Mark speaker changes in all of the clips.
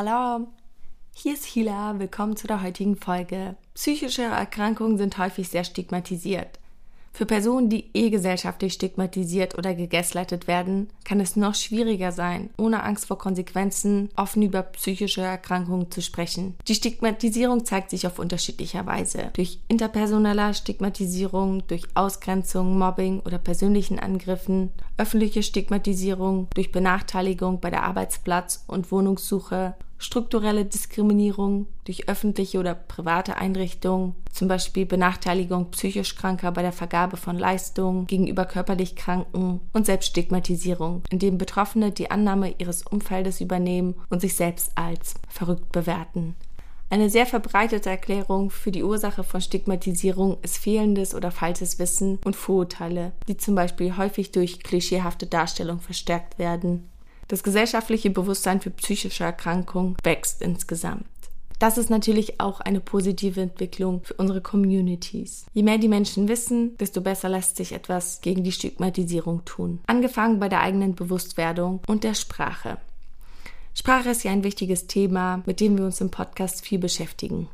Speaker 1: Salam! Hier ist Hila, willkommen zu der heutigen Folge. Psychische Erkrankungen sind häufig sehr stigmatisiert. Für Personen, die eh gesellschaftlich stigmatisiert oder gegaslightet werden, kann es noch schwieriger sein, ohne Angst vor Konsequenzen offen über psychische Erkrankungen zu sprechen. Die Stigmatisierung zeigt sich auf unterschiedlicher Weise. Durch interpersonelle Stigmatisierung, durch Ausgrenzung, Mobbing oder persönlichen Angriffen, öffentliche Stigmatisierung, durch Benachteiligung bei der Arbeitsplatz- und Wohnungssuche strukturelle Diskriminierung durch öffentliche oder private Einrichtungen, zum Beispiel Benachteiligung psychisch Kranker bei der Vergabe von Leistungen gegenüber körperlich Kranken und Selbststigmatisierung, indem Betroffene die Annahme ihres Umfeldes übernehmen und sich selbst als verrückt bewerten. Eine sehr verbreitete Erklärung für die Ursache von Stigmatisierung ist fehlendes oder falsches Wissen und Vorurteile, die zum Beispiel häufig durch klischeehafte Darstellung verstärkt werden. Das gesellschaftliche Bewusstsein für psychische Erkrankungen wächst insgesamt. Das ist natürlich auch eine positive Entwicklung für unsere Communities. Je mehr die Menschen wissen, desto besser lässt sich etwas gegen die Stigmatisierung tun. Angefangen bei der eigenen Bewusstwerdung und der Sprache. Sprache ist ja ein wichtiges Thema, mit dem wir uns im Podcast viel beschäftigen.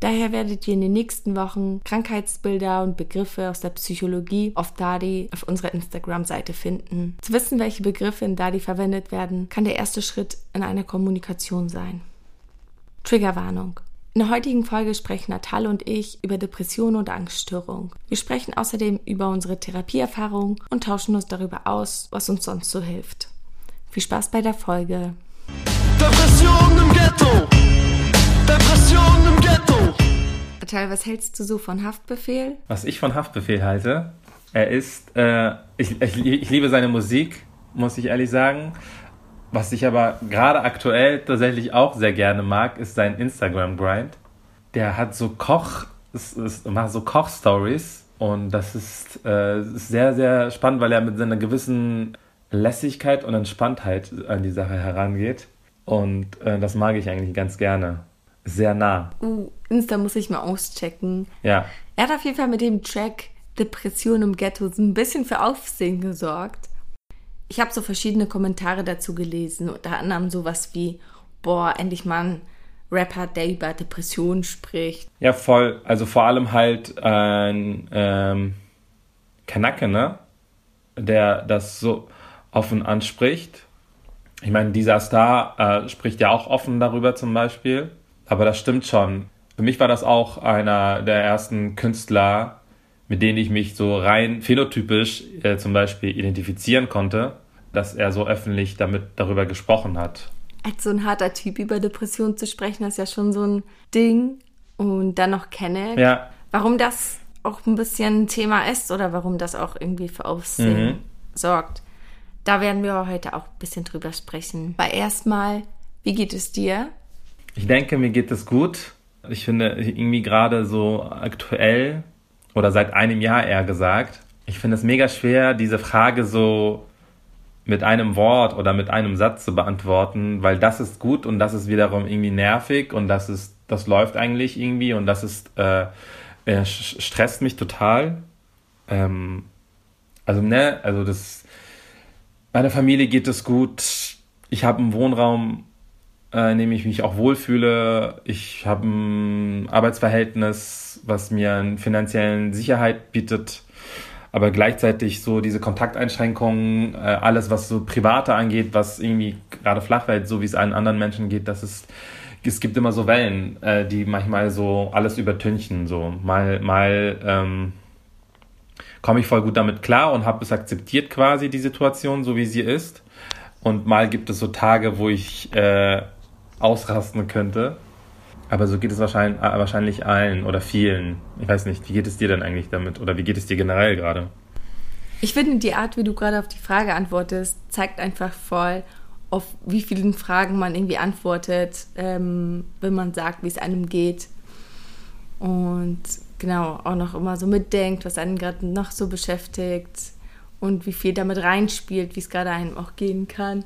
Speaker 1: Daher werdet ihr in den nächsten Wochen Krankheitsbilder und Begriffe aus der Psychologie auf Dadi auf unserer Instagram-Seite finden. Zu wissen, welche Begriffe in Dadi verwendet werden, kann der erste Schritt in einer Kommunikation sein. Triggerwarnung. In der heutigen Folge sprechen Natal und ich über Depressionen und Angststörungen. Wir sprechen außerdem über unsere Therapieerfahrungen und tauschen uns darüber aus, was uns sonst so hilft. Viel Spaß bei der Folge.
Speaker 2: Depression im Ghetto. Depression im Ghetto.
Speaker 1: Natal, was hältst du so von Haftbefehl?
Speaker 3: Was ich von Haftbefehl halte, er ist, äh, ich, ich, ich liebe seine Musik, muss ich ehrlich sagen. Was ich aber gerade aktuell tatsächlich auch sehr gerne mag, ist sein Instagram-Grind. Der hat so Koch, es, es macht so Koch-Stories und das ist, äh, ist sehr, sehr spannend, weil er mit seiner gewissen Lässigkeit und Entspanntheit an die Sache herangeht. Und äh, das mag ich eigentlich ganz gerne. Sehr nah.
Speaker 1: Uh, Insta muss ich mal auschecken.
Speaker 3: Ja.
Speaker 1: Er hat auf jeden Fall mit dem Track Depression im Ghetto so ein bisschen für Aufsehen gesorgt. Ich habe so verschiedene Kommentare dazu gelesen, unter anderem sowas wie, boah, endlich mal ein Rapper, der über Depressionen spricht.
Speaker 3: Ja, voll. Also vor allem halt ein ähm, Kanake, ne? Der das so offen anspricht. Ich meine, dieser Star äh, spricht ja auch offen darüber zum Beispiel. Aber das stimmt schon. Für mich war das auch einer der ersten Künstler, mit denen ich mich so rein phänotypisch äh, zum Beispiel identifizieren konnte, dass er so öffentlich damit darüber gesprochen hat.
Speaker 1: Als so ein harter Typ über Depressionen zu sprechen, ist ja schon so ein Ding. Und dann noch kenne.
Speaker 3: Ja.
Speaker 1: Warum das auch ein bisschen ein Thema ist oder warum das auch irgendwie für Aufsehen
Speaker 3: Mhm.
Speaker 1: sorgt. Da werden wir heute auch ein bisschen drüber sprechen. Aber erstmal, wie geht es dir?
Speaker 3: Ich denke, mir geht es gut. Ich finde irgendwie gerade so aktuell oder seit einem Jahr eher gesagt, ich finde es mega schwer, diese Frage so mit einem Wort oder mit einem Satz zu beantworten, weil das ist gut und das ist wiederum irgendwie nervig und das ist, das läuft eigentlich irgendwie und das ist, äh, äh, stresst mich total. Ähm, also, ne, also das, meiner Familie geht es gut. Ich habe einen Wohnraum, in dem ich mich auch wohlfühle. Ich habe ein Arbeitsverhältnis, was mir eine finanzielle Sicherheit bietet, aber gleichzeitig so diese Kontakteinschränkungen, äh, alles was so private angeht, was irgendwie gerade flach fällt, so wie es allen anderen Menschen geht, das ist es gibt immer so Wellen, äh, die manchmal so alles übertünchen. So mal mal ähm, komme ich voll gut damit klar und habe es akzeptiert quasi die Situation so wie sie ist. Und mal gibt es so Tage, wo ich äh, ausrasten könnte. Aber so geht es wahrscheinlich, äh, wahrscheinlich allen oder vielen. Ich weiß nicht, wie geht es dir denn eigentlich damit? Oder wie geht es dir generell gerade?
Speaker 1: Ich finde, die Art, wie du gerade auf die Frage antwortest, zeigt einfach voll, auf wie vielen Fragen man irgendwie antwortet, ähm, wenn man sagt, wie es einem geht. Und genau, auch noch immer so mitdenkt, was einen gerade noch so beschäftigt und wie viel damit reinspielt, wie es gerade einem auch gehen kann.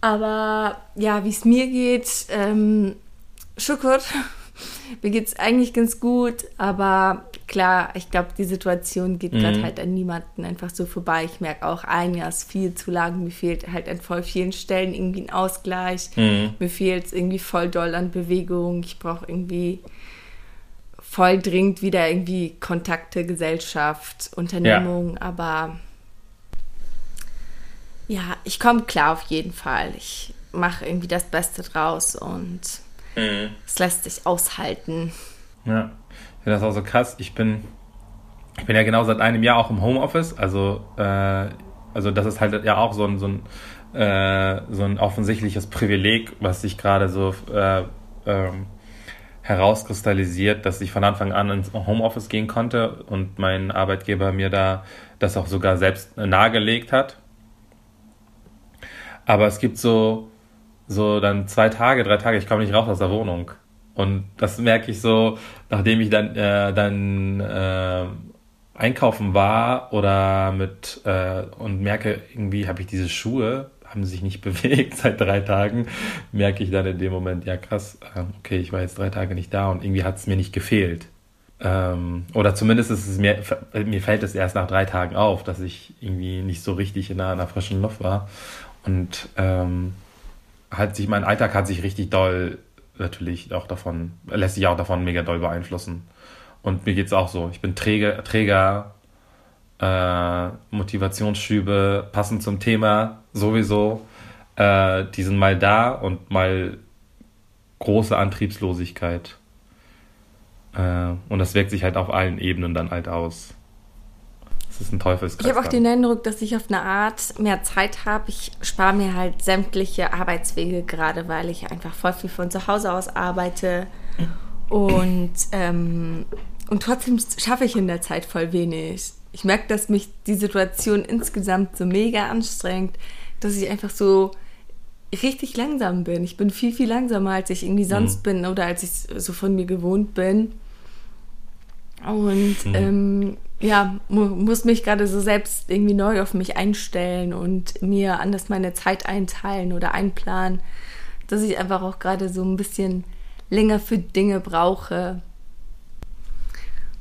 Speaker 1: Aber ja, wie es mir geht, ähm, Schukur, mir geht es eigentlich ganz gut, aber klar, ich glaube, die Situation geht
Speaker 3: Mhm.
Speaker 1: gerade halt an niemanden einfach so vorbei. Ich merke auch, ein Jahr ist viel zu lang. Mir fehlt halt an voll vielen Stellen irgendwie ein Ausgleich.
Speaker 3: Mhm.
Speaker 1: Mir fehlt es irgendwie voll doll an Bewegung. Ich brauche irgendwie voll dringend wieder irgendwie Kontakte, Gesellschaft, Unternehmung. Aber ja, ich komme klar auf jeden Fall. Ich mache irgendwie das Beste draus und
Speaker 3: Mhm.
Speaker 1: es lässt sich aushalten.
Speaker 3: Ja, ich finde das auch so krass. Ich bin, ich bin ja genau seit einem Jahr auch im Homeoffice. Also, äh, also das ist halt ja auch so ein, so ein, äh, so ein offensichtliches Privileg, was sich gerade so äh, ähm, herauskristallisiert, dass ich von Anfang an ins Homeoffice gehen konnte und mein Arbeitgeber mir da das auch sogar selbst nahegelegt hat. Aber es gibt so, so dann zwei Tage, drei Tage, ich komme nicht raus aus der Wohnung. Und das merke ich so, nachdem ich dann, äh, dann äh, einkaufen war oder mit äh, und merke, irgendwie habe ich diese Schuhe, haben sich nicht bewegt seit drei Tagen, merke ich dann in dem Moment, ja krass, äh, okay, ich war jetzt drei Tage nicht da und irgendwie hat es mir nicht gefehlt. Ähm, oder zumindest ist es mir, mir fällt es erst nach drei Tagen auf, dass ich irgendwie nicht so richtig in einer, in einer frischen Luft war. Und ähm, hat sich, mein Alltag hat sich richtig doll natürlich auch davon, lässt sich auch davon mega doll beeinflussen. Und mir geht's auch so. Ich bin Träger, Träger äh, Motivationsschübe passend zum Thema sowieso. Äh, die sind mal da und mal große Antriebslosigkeit. Äh, und das wirkt sich halt auf allen Ebenen dann halt aus. Das ist ein Teufelskreis.
Speaker 1: Ich habe auch den Eindruck, dass ich auf eine Art mehr Zeit habe. Ich spare mir halt sämtliche Arbeitswege, gerade weil ich einfach voll viel von zu Hause aus arbeite. Und, ähm, und trotzdem schaffe ich in der Zeit voll wenig. Ich merke, dass mich die Situation insgesamt so mega anstrengt, dass ich einfach so richtig langsam bin. Ich bin viel, viel langsamer, als ich irgendwie sonst bin oder als ich so von mir gewohnt bin. Und ähm, ja, mu muss mich gerade so selbst irgendwie neu auf mich einstellen und mir anders meine Zeit einteilen oder einplanen, dass ich einfach auch gerade so ein bisschen länger für Dinge brauche.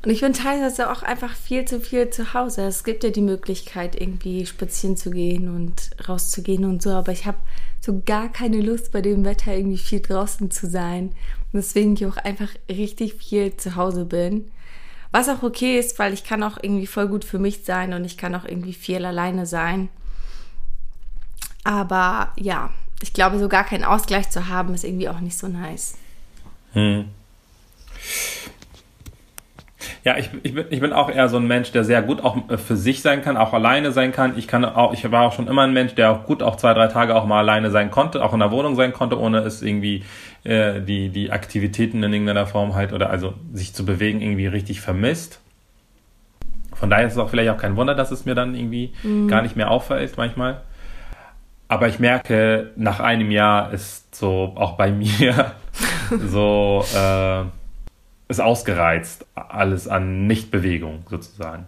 Speaker 1: Und ich bin teilweise auch einfach viel zu viel zu Hause. Es gibt ja die Möglichkeit, irgendwie spazieren zu gehen und rauszugehen und so, aber ich habe so gar keine Lust, bei dem Wetter irgendwie viel draußen zu sein. Und deswegen ich auch einfach richtig viel zu Hause bin. Was auch okay ist, weil ich kann auch irgendwie voll gut für mich sein und ich kann auch irgendwie viel alleine sein. Aber ja, ich glaube, so gar keinen Ausgleich zu haben, ist irgendwie auch nicht so nice.
Speaker 3: Hm. Ja, ich, ich, bin, ich bin auch eher so ein Mensch, der sehr gut auch äh, für sich sein kann, auch alleine sein kann. Ich kann auch, ich war auch schon immer ein Mensch, der auch gut auch zwei, drei Tage auch mal alleine sein konnte, auch in der Wohnung sein konnte, ohne es irgendwie äh, die, die Aktivitäten in irgendeiner Form halt oder also sich zu bewegen irgendwie richtig vermisst. Von daher ist es auch vielleicht auch kein Wunder, dass es mir dann irgendwie gar nicht mehr auffällt manchmal. Aber ich merke, nach einem Jahr ist so auch bei mir so äh, ist ausgereizt, alles an Nichtbewegung sozusagen.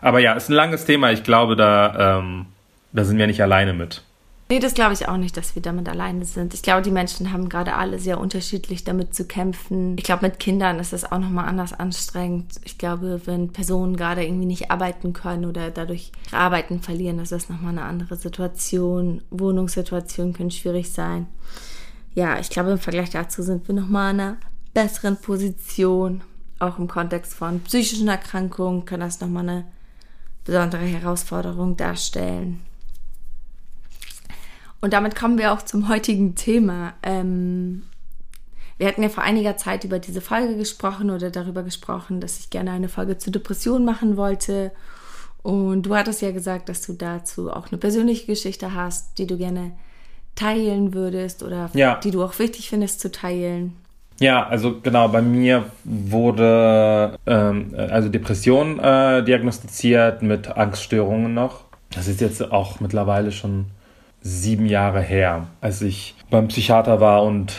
Speaker 3: Aber ja, ist ein langes Thema. Ich glaube, da, ähm, da sind wir nicht alleine mit.
Speaker 1: Nee, das glaube ich auch nicht, dass wir damit alleine sind. Ich glaube, die Menschen haben gerade alle sehr unterschiedlich damit zu kämpfen. Ich glaube, mit Kindern ist das auch nochmal anders anstrengend. Ich glaube, wenn Personen gerade irgendwie nicht arbeiten können oder dadurch Arbeiten verlieren, ist das nochmal eine andere Situation. Wohnungssituationen können schwierig sein. Ja, ich glaube, im Vergleich dazu sind wir nochmal in einer besseren Position. Auch im Kontext von psychischen Erkrankungen kann das nochmal eine besondere Herausforderung darstellen. Und damit kommen wir auch zum heutigen Thema. Ähm, wir hatten ja vor einiger Zeit über diese Folge gesprochen oder darüber gesprochen, dass ich gerne eine Folge zu Depressionen machen wollte. Und du hattest ja gesagt, dass du dazu auch eine persönliche Geschichte hast, die du gerne teilen würdest oder
Speaker 3: Ja.
Speaker 1: die du auch wichtig findest zu teilen.
Speaker 3: Ja, also genau, bei mir wurde ähm, also Depression äh, diagnostiziert mit Angststörungen noch. Das ist jetzt auch mittlerweile schon sieben Jahre her, als ich beim Psychiater war und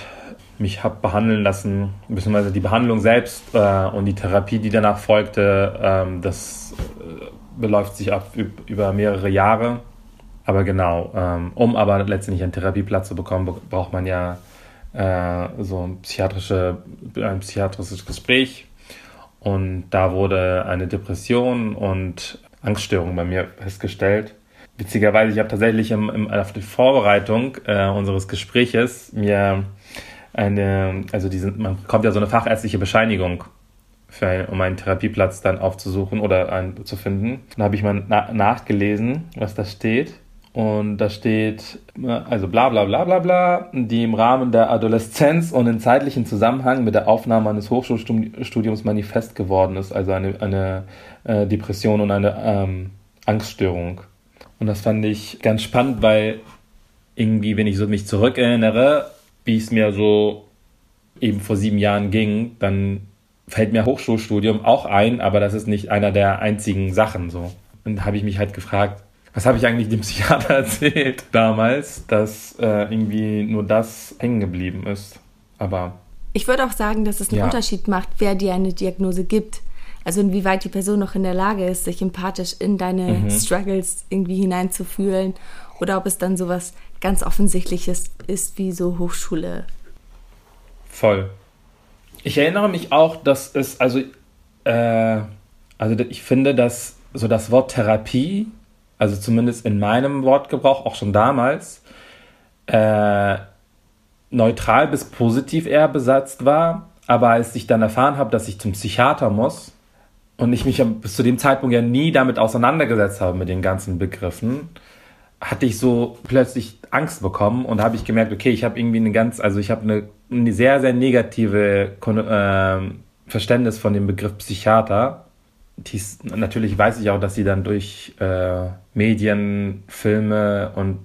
Speaker 3: mich habe behandeln lassen, beziehungsweise die Behandlung selbst äh, und die Therapie, die danach folgte, ähm, das äh, beläuft sich ab üb- über mehrere Jahre. Aber genau, ähm, um aber letztendlich einen Therapieplatz zu bekommen, be- braucht man ja äh, so ein, psychiatrische, ein psychiatrisches Gespräch. Und da wurde eine Depression und Angststörung bei mir festgestellt. Witzigerweise, ich habe tatsächlich im, im, auf der Vorbereitung äh, unseres Gespräches mir eine, also diese, man kommt ja so eine fachärztliche Bescheinigung für, um einen Therapieplatz dann aufzusuchen oder einen zu finden. Dann habe ich mal na nachgelesen, was da steht. Und da steht, also bla bla bla bla bla, die im Rahmen der Adoleszenz und in zeitlichen Zusammenhang mit der Aufnahme eines Hochschulstudiums manifest geworden ist, also eine, eine äh, Depression und eine ähm, Angststörung. Und das fand ich ganz spannend, weil irgendwie, wenn ich so mich zurückerinnere, wie es mir so eben vor sieben Jahren ging, dann fällt mir Hochschulstudium auch ein, aber das ist nicht einer der einzigen Sachen so. Und da habe ich mich halt gefragt, was habe ich eigentlich dem Psychiater erzählt damals, dass äh, irgendwie nur das hängen geblieben ist. Aber.
Speaker 1: Ich würde auch sagen, dass es einen ja. Unterschied macht, wer dir eine Diagnose gibt. Also inwieweit die Person noch in der Lage ist, sich empathisch in deine mhm. Struggles irgendwie hineinzufühlen oder ob es dann sowas ganz Offensichtliches ist wie so Hochschule.
Speaker 3: Voll. Ich erinnere mich auch, dass es, also, äh, also ich finde, dass so das Wort Therapie, also zumindest in meinem Wortgebrauch, auch schon damals, äh, neutral bis positiv eher besetzt war. Aber als ich dann erfahren habe, dass ich zum Psychiater muss und ich mich bis zu dem Zeitpunkt ja nie damit auseinandergesetzt habe mit den ganzen Begriffen, hatte ich so plötzlich Angst bekommen und habe ich gemerkt, okay, ich habe irgendwie eine ganz, also ich habe eine, eine, sehr, sehr negative äh, Verständnis von dem Begriff Psychiater. Dies, natürlich weiß ich auch, dass sie dann durch äh, Medien, Filme und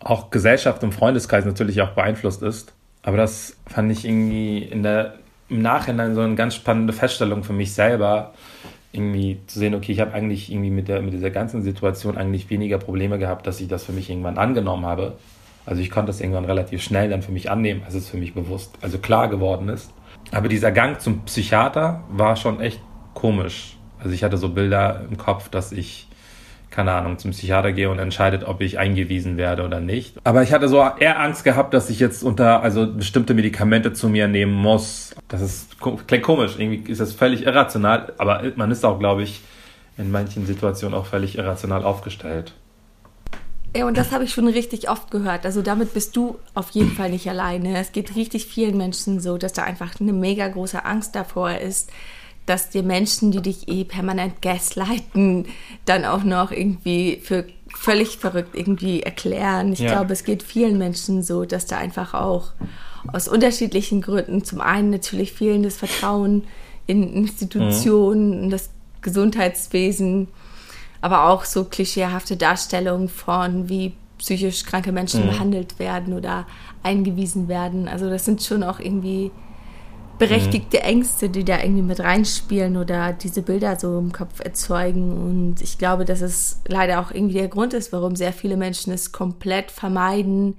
Speaker 3: auch Gesellschaft und Freundeskreis natürlich auch beeinflusst ist. Aber das fand ich irgendwie in der, im Nachhinein so eine ganz spannende Feststellung für mich selber, irgendwie zu sehen, okay, ich habe eigentlich irgendwie mit, der, mit dieser ganzen Situation eigentlich weniger Probleme gehabt, dass ich das für mich irgendwann angenommen habe. Also ich konnte das irgendwann relativ schnell dann für mich annehmen, als es für mich bewusst, also klar geworden ist. Aber dieser Gang zum Psychiater war schon echt komisch. Also ich hatte so Bilder im Kopf, dass ich keine Ahnung, zum Psychiater gehe und entscheidet, ob ich eingewiesen werde oder nicht. Aber ich hatte so eher Angst gehabt, dass ich jetzt unter, also bestimmte Medikamente zu mir nehmen muss. Das ist, klingt komisch, irgendwie ist das völlig irrational, aber man ist auch, glaube ich, in manchen Situationen auch völlig irrational aufgestellt.
Speaker 1: Ja, und das habe ich schon richtig oft gehört. Also damit bist du auf jeden Fall nicht alleine. Es geht richtig vielen Menschen so, dass da einfach eine mega große Angst davor ist, dass dir Menschen, die dich eh permanent gaslighten, dann auch noch irgendwie für völlig verrückt irgendwie erklären. Ich ja. glaube, es geht vielen Menschen so, dass da einfach auch aus unterschiedlichen Gründen zum einen natürlich fehlendes Vertrauen in Institutionen, mhm. in das Gesundheitswesen, aber auch so klischeehafte Darstellungen von, wie psychisch kranke Menschen mhm. behandelt werden oder eingewiesen werden. Also das sind schon auch irgendwie berechtigte. Ängste, die da irgendwie mit reinspielen oder diese Bilder so im Kopf erzeugen. Und ich glaube, dass es leider auch irgendwie der Grund ist, warum sehr viele Menschen es komplett vermeiden,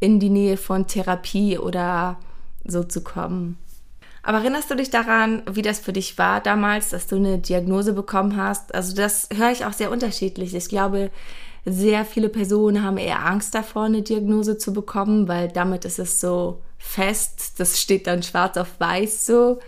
Speaker 1: in die Nähe von Therapie oder so zu kommen. Aber erinnerst du dich daran, wie das für dich war damals, dass du eine Diagnose bekommen hast? Also das höre ich auch sehr unterschiedlich. Ich glaube, sehr viele Personen haben eher Angst davor, eine Diagnose zu bekommen, weil damit ist es so fest. Das steht dann schwarz auf weiß so.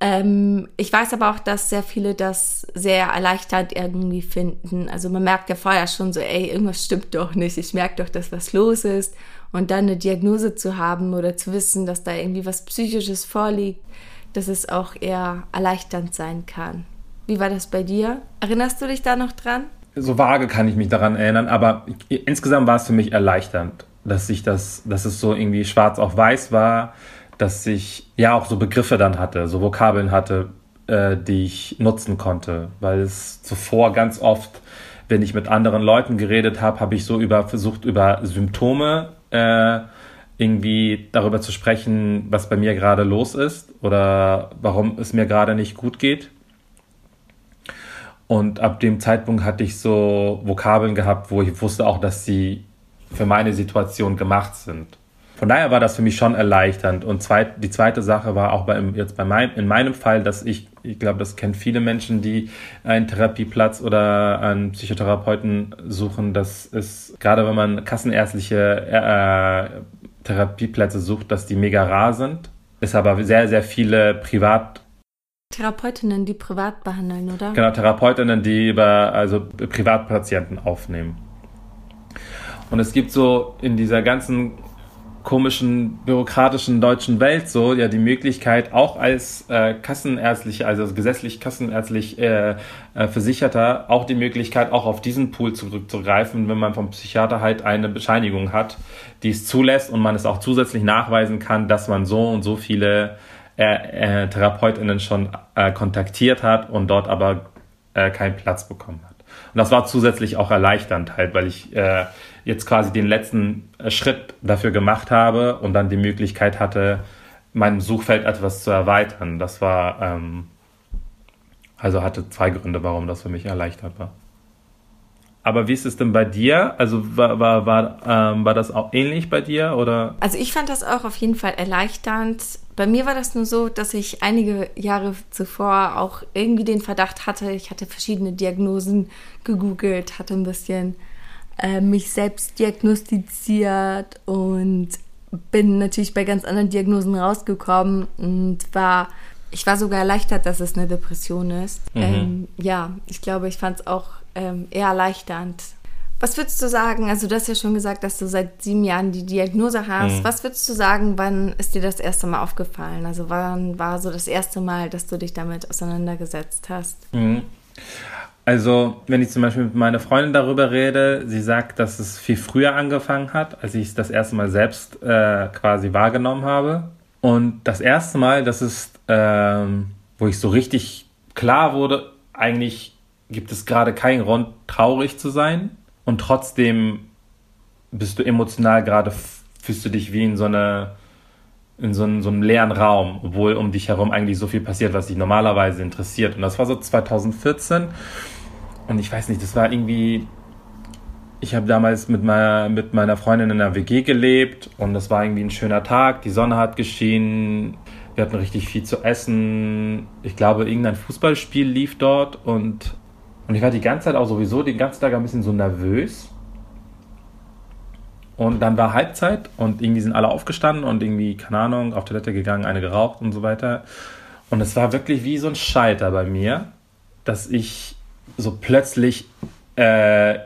Speaker 1: Ähm, ich weiß aber auch, dass sehr viele das sehr erleichtert irgendwie finden. Also man merkt ja vorher schon so, ey, irgendwas stimmt doch nicht. Ich merke doch, dass was los ist. Und dann eine Diagnose zu haben oder zu wissen, dass da irgendwie was Psychisches vorliegt, dass es auch eher erleichternd sein kann. Wie war das bei dir? Erinnerst du dich da noch dran?
Speaker 3: So vage kann ich mich daran erinnern, aber insgesamt war es für mich erleichternd dass sich das, dass es so irgendwie schwarz auf weiß war, dass ich ja auch so Begriffe dann hatte, so Vokabeln hatte, äh, die ich nutzen konnte, weil es zuvor ganz oft, wenn ich mit anderen Leuten geredet habe, habe ich so über versucht über Symptome äh, irgendwie darüber zu sprechen, was bei mir gerade los ist oder warum es mir gerade nicht gut geht. Und ab dem Zeitpunkt hatte ich so Vokabeln gehabt, wo ich wusste auch, dass sie für meine Situation gemacht sind. Von daher war das für mich schon erleichternd. Und zweit, die zweite Sache war auch bei, jetzt bei mein, in meinem Fall, dass ich, ich glaube, das kennen viele Menschen, die einen Therapieplatz oder einen Psychotherapeuten suchen, dass es, gerade wenn man kassenärztliche äh, Therapieplätze sucht, dass die mega rar sind. Es aber sehr, sehr viele privat
Speaker 1: Therapeutinnen, die privat behandeln, oder?
Speaker 3: Genau, Therapeutinnen, die über also Privatpatienten aufnehmen. Und es gibt so in dieser ganzen komischen bürokratischen deutschen Welt so ja die Möglichkeit auch als äh, kassenärztlich also gesetzlich kassenärztlich äh, äh, Versicherter auch die Möglichkeit auch auf diesen Pool zurückzugreifen wenn man vom Psychiater halt eine Bescheinigung hat die es zulässt und man es auch zusätzlich nachweisen kann dass man so und so viele äh, äh, Therapeutinnen schon äh, kontaktiert hat und dort aber äh, keinen Platz bekommen hat. Und das war zusätzlich auch erleichternd halt weil ich äh, jetzt quasi den letzten äh, Schritt dafür gemacht habe und dann die Möglichkeit hatte, mein Suchfeld etwas zu erweitern. Das war, ähm, also hatte zwei Gründe, warum das für mich erleichtert war. Aber wie ist es denn bei dir? Also war, war, war, ähm, war das auch ähnlich bei dir oder?
Speaker 1: Also ich fand das auch auf jeden Fall erleichternd. Bei mir war das nur so, dass ich einige Jahre zuvor auch irgendwie den Verdacht hatte, ich hatte verschiedene Diagnosen gegoogelt, hatte ein bisschen äh, mich selbst diagnostiziert und bin natürlich bei ganz anderen Diagnosen rausgekommen und war, ich war sogar erleichtert, dass es eine Depression ist. Mhm. Ähm, ja, ich glaube, ich fand es auch ähm, eher erleichternd. Was würdest du sagen? Also, du hast ja schon gesagt, dass du seit sieben Jahren die Diagnose hast. Mhm. Was würdest du sagen, wann ist dir das erste Mal aufgefallen? Also, wann war so das erste Mal, dass du dich damit auseinandergesetzt hast?
Speaker 3: Mhm. Also, wenn ich zum Beispiel mit meiner Freundin darüber rede, sie sagt, dass es viel früher angefangen hat, als ich es das erste Mal selbst äh, quasi wahrgenommen habe. Und das erste Mal, das ist, ähm, wo ich so richtig klar wurde, eigentlich gibt es gerade keinen Grund, traurig zu sein. Und trotzdem bist du emotional gerade, fühlst du dich wie in so einer in so, einem, so einem leeren Raum, obwohl um dich herum eigentlich so viel passiert, was dich normalerweise interessiert. Und das war so 2014. Und ich weiß nicht, das war irgendwie. Ich habe damals mit meiner, mit meiner Freundin in einer WG gelebt und das war irgendwie ein schöner Tag. Die Sonne hat geschienen. Wir hatten richtig viel zu essen. Ich glaube, irgendein Fußballspiel lief dort und, und ich war die ganze Zeit auch sowieso den ganzen Tag ein bisschen so nervös. Und dann war Halbzeit und irgendwie sind alle aufgestanden und irgendwie, keine Ahnung, auf Toilette gegangen, eine geraucht und so weiter. Und es war wirklich wie so ein Schalter bei mir, dass ich so plötzlich äh,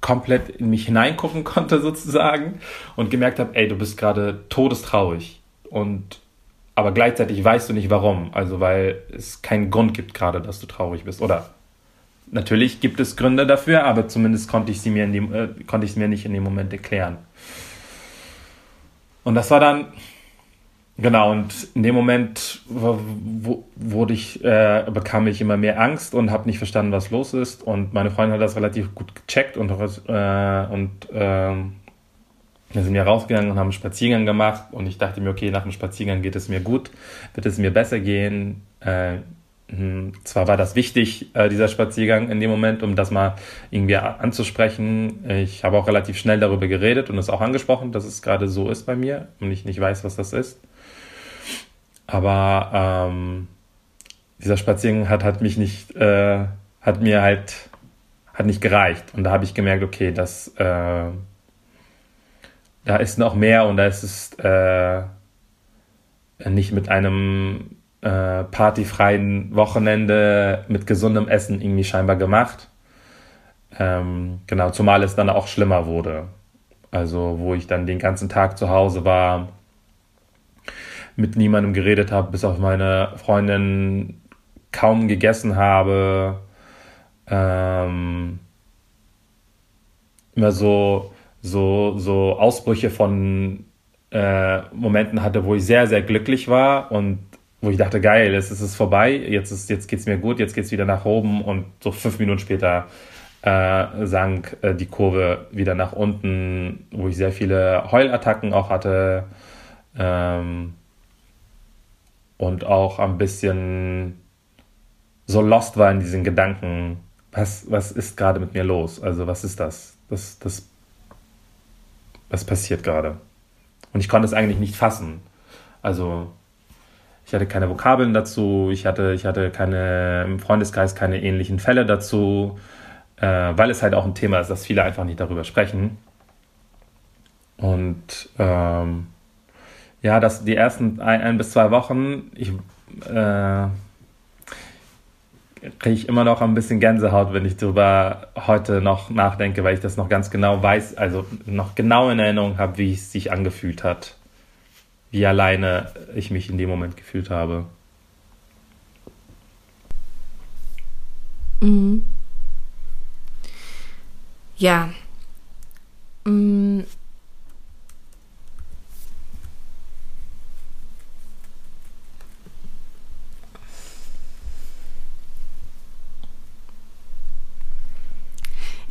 Speaker 3: komplett in mich hineingucken konnte sozusagen und gemerkt habe, ey, du bist gerade todestraurig. Und aber gleichzeitig weißt du nicht warum, also weil es keinen Grund gibt gerade, dass du traurig bist. Oder natürlich gibt es Gründe dafür, aber zumindest konnte ich sie mir in dem, äh, konnte ich es mir nicht in dem Moment erklären. Und das war dann Genau, und in dem Moment wurde ich, äh, bekam ich immer mehr Angst und habe nicht verstanden, was los ist. Und meine Freundin hat das relativ gut gecheckt und, äh, und äh, wir sind ja rausgegangen und haben einen Spaziergang gemacht. Und ich dachte mir, okay, nach dem Spaziergang geht es mir gut, wird es mir besser gehen. Äh, hm, zwar war das wichtig, äh, dieser Spaziergang in dem Moment, um das mal irgendwie anzusprechen. Ich habe auch relativ schnell darüber geredet und es auch angesprochen, dass es gerade so ist bei mir und ich nicht weiß, was das ist. Aber ähm, dieser Spaziergang hat, hat mich nicht, äh, hat mir halt, hat nicht gereicht. Und da habe ich gemerkt, okay, das, äh, da ist noch mehr und da ist es äh, nicht mit einem äh, partyfreien Wochenende mit gesundem Essen irgendwie scheinbar gemacht. Ähm, genau, zumal es dann auch schlimmer wurde. Also, wo ich dann den ganzen Tag zu Hause war, mit niemandem geredet habe, bis auf meine Freundin kaum gegessen habe. Ähm, immer so, so, so Ausbrüche von äh, Momenten hatte, wo ich sehr, sehr glücklich war und wo ich dachte, geil, jetzt ist es vorbei, jetzt, ist, jetzt geht es mir gut, jetzt geht es wieder nach oben und so fünf Minuten später äh, sank äh, die Kurve wieder nach unten, wo ich sehr viele Heulattacken auch hatte. Ähm, und auch ein bisschen so lost war in diesen Gedanken, was, was ist gerade mit mir los? Also was ist das? Das, das, was passiert gerade? Und ich konnte es eigentlich nicht fassen. Also ich hatte keine Vokabeln dazu, ich hatte, ich hatte keine, im Freundeskreis keine ähnlichen Fälle dazu, äh, weil es halt auch ein Thema ist, dass viele einfach nicht darüber sprechen. Und ähm, ja, dass die ersten ein, ein bis zwei Wochen, ich, äh, kriege immer noch ein bisschen Gänsehaut, wenn ich darüber heute noch nachdenke, weil ich das noch ganz genau weiß, also noch genau in Erinnerung habe, wie es sich angefühlt hat. Wie alleine ich mich in dem Moment gefühlt habe.
Speaker 1: Mhm. Ja. Mhm.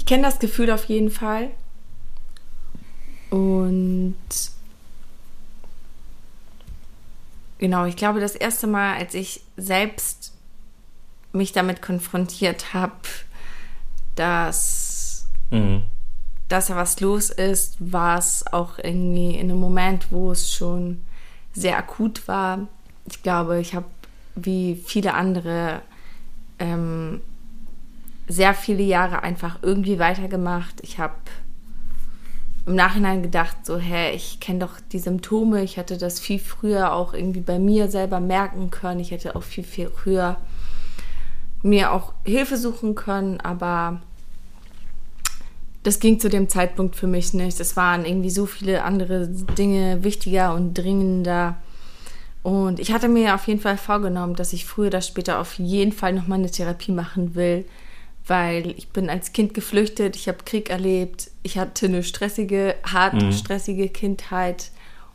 Speaker 1: Ich kenne das Gefühl auf jeden Fall. Und genau, ich glaube, das erste Mal, als ich selbst mich damit konfrontiert habe, dass, mhm. dass da was los ist, war es auch irgendwie in einem Moment, wo es schon sehr akut war. Ich glaube, ich habe wie viele andere ähm, sehr viele Jahre einfach irgendwie weitergemacht. Ich habe im Nachhinein gedacht, so, hä, ich kenne doch die Symptome, ich hätte das viel früher auch irgendwie bei mir selber merken können, ich hätte auch viel, viel früher mir auch Hilfe suchen können, aber das ging zu dem Zeitpunkt für mich nicht. Es waren irgendwie so viele andere Dinge wichtiger und dringender. Und ich hatte mir auf jeden Fall vorgenommen, dass ich früher oder später auf jeden Fall nochmal eine Therapie machen will, weil ich bin als Kind geflüchtet, ich habe Krieg erlebt, ich hatte eine stressige, hart mhm. stressige Kindheit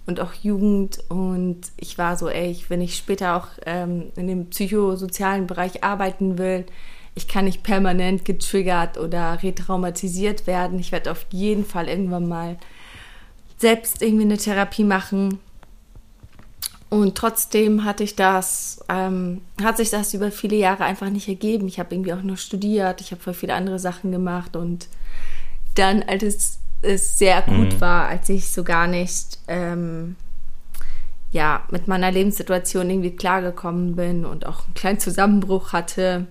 Speaker 1: und auch Jugend. Und ich war so, ey, wenn ich später auch ähm, in dem psychosozialen Bereich arbeiten will, ich kann nicht permanent getriggert oder retraumatisiert werden. Ich werde auf jeden Fall irgendwann mal selbst irgendwie eine Therapie machen. Und trotzdem hatte ich das, ähm, hat sich das über viele Jahre einfach nicht ergeben. Ich habe irgendwie auch nur studiert, ich habe voll viele andere Sachen gemacht und dann, als es es sehr gut mhm. war, als ich so gar nicht ähm, ja, mit meiner Lebenssituation irgendwie klargekommen bin und auch einen kleinen Zusammenbruch hatte.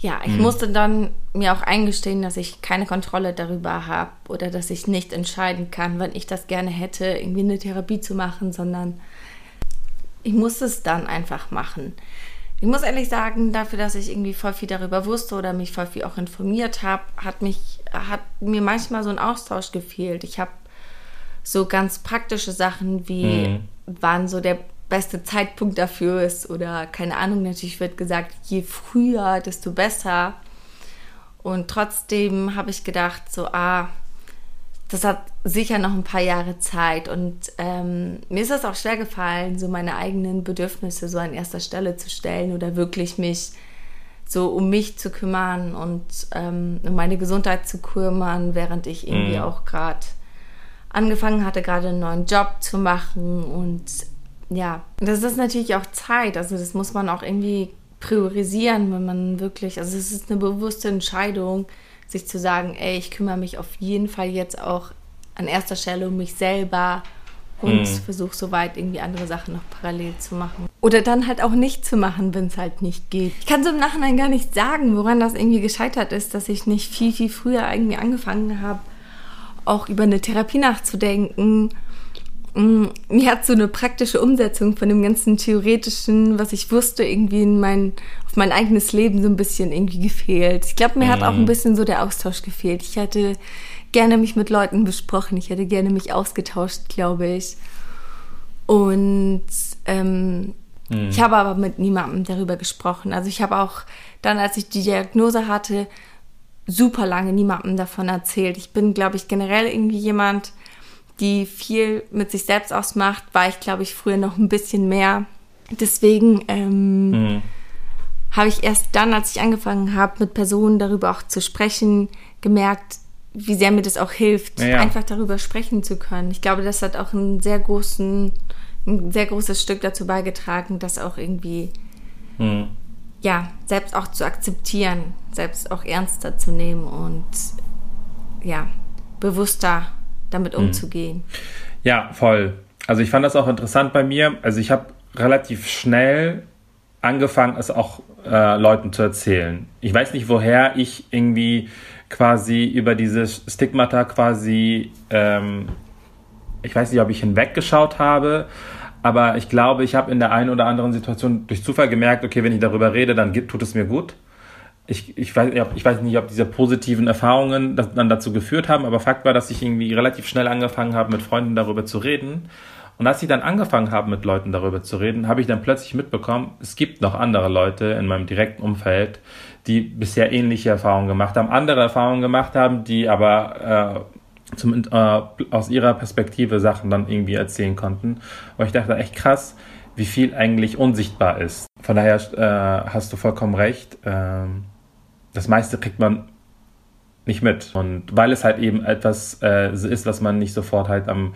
Speaker 1: Ja, ich mhm. musste dann mir auch eingestehen, dass ich keine Kontrolle darüber habe oder dass ich nicht entscheiden kann, wann ich das gerne hätte, irgendwie eine Therapie zu machen, sondern ich musste es dann einfach machen. Ich muss ehrlich sagen, dafür, dass ich irgendwie voll viel darüber wusste oder mich voll viel auch informiert habe, hat mich, hat mir manchmal so ein Austausch gefehlt. Ich habe so ganz praktische Sachen wie, mhm. wann so der beste Zeitpunkt dafür ist oder keine Ahnung, natürlich wird gesagt, je früher, desto besser. Und trotzdem habe ich gedacht, so, ah, das hat sicher noch ein paar Jahre Zeit und ähm, mir ist es auch schwer gefallen, so meine eigenen Bedürfnisse so an erster Stelle zu stellen oder wirklich mich so um mich zu kümmern und ähm, um meine Gesundheit zu kümmern, während ich irgendwie mhm. auch gerade angefangen hatte, gerade einen neuen Job zu machen und ja, das ist natürlich auch Zeit, also das muss man auch irgendwie priorisieren, wenn man wirklich, also es ist eine bewusste Entscheidung, sich zu sagen, ey, ich kümmere mich auf jeden Fall jetzt auch an erster Stelle um mich selber und hm. versuche soweit irgendwie andere Sachen noch parallel zu machen. Oder dann halt auch nicht zu machen, wenn es halt nicht geht. Ich kann so im Nachhinein gar nicht sagen, woran das irgendwie gescheitert ist, dass ich nicht viel, viel früher irgendwie angefangen habe, auch über eine Therapie nachzudenken mir hat so eine praktische Umsetzung von dem ganzen theoretischen, was ich wusste, irgendwie in mein, auf mein eigenes Leben so ein bisschen irgendwie gefehlt. Ich glaube, mir mhm. hat auch ein mhm. bisschen so der Austausch gefehlt. Ich hätte gerne mich mit Leuten besprochen, ich hätte gerne mich ausgetauscht, glaube ich. Und ähm, mhm. ich habe aber mit niemandem darüber gesprochen. Also ich habe auch dann, als ich die Diagnose hatte, super lange niemandem davon erzählt. Ich bin, glaube ich, generell irgendwie jemand, die viel mit sich selbst ausmacht, war ich, glaube ich, früher noch ein bisschen mehr. Deswegen ähm, mhm. habe ich erst dann, als ich angefangen habe, mit Personen darüber auch zu sprechen, gemerkt, wie sehr mir das auch hilft, ja. einfach darüber sprechen zu können. Ich glaube, das hat auch einen sehr großen, ein sehr großes Stück dazu beigetragen, das auch irgendwie, mhm. ja, selbst auch zu akzeptieren, selbst auch ernster zu nehmen und ja, bewusster damit mhm. umzugehen.
Speaker 3: Ja, voll. Also ich fand das auch interessant bei mir. Also ich habe relativ schnell angefangen, es auch äh, Leuten zu erzählen. Ich weiß nicht, woher ich irgendwie quasi über dieses Stigmata quasi, ähm, ich weiß nicht, ob ich hinweggeschaut habe, Aber ich glaube, ich habe in der einen oder anderen Situation durch Zufall gemerkt, okay, wenn ich darüber rede, dann tut es mir gut. Ich, ich, weiß, ich weiß nicht, ob diese positiven Erfahrungen dann dazu geführt haben, aber Fakt war, dass ich irgendwie relativ schnell angefangen habe, mit Freunden darüber zu reden. Und als ich dann angefangen habe, mit Leuten darüber zu reden, habe ich dann plötzlich mitbekommen, es gibt noch andere Leute in meinem direkten Umfeld, die bisher ähnliche Erfahrungen gemacht haben, andere Erfahrungen gemacht haben, die aber äh, zum, äh, aus ihrer Perspektive Sachen dann irgendwie erzählen konnten. Und ich dachte echt krass, wie viel eigentlich unsichtbar ist. Von daher äh, hast du vollkommen recht. Ähm, das meiste kriegt man nicht mit. Und weil es halt eben etwas äh, ist, was man nicht sofort halt am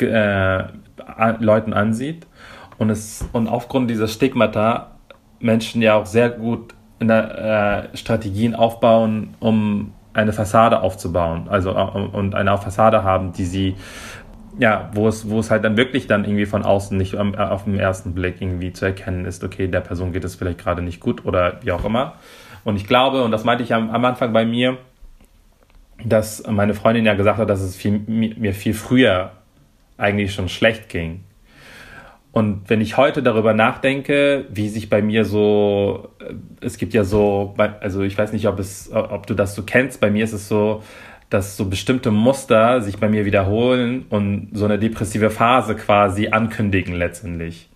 Speaker 3: äh, Leuten ansieht und es und aufgrund dieser Stigmata Menschen ja auch sehr gut in der, äh, Strategien aufbauen, um eine Fassade aufzubauen, also äh, und eine Fassade haben, die sie ja, wo es, wo es halt dann wirklich dann irgendwie von außen nicht auf den ersten Blick irgendwie zu erkennen ist, okay, der Person geht es vielleicht gerade nicht gut oder wie auch immer. Und ich glaube, und das meinte ich am, am Anfang bei mir, dass meine Freundin ja gesagt hat, dass es viel, mir viel früher eigentlich schon schlecht ging. Und wenn ich heute darüber nachdenke, wie sich bei mir so, äh, es gibt ja so, also ich weiß nicht, ob es, ob du das so kennst, bei mir ist es so, dass so bestimmte Muster sich bei mir wiederholen und so eine depressive Phase quasi ankündigen letztendlich.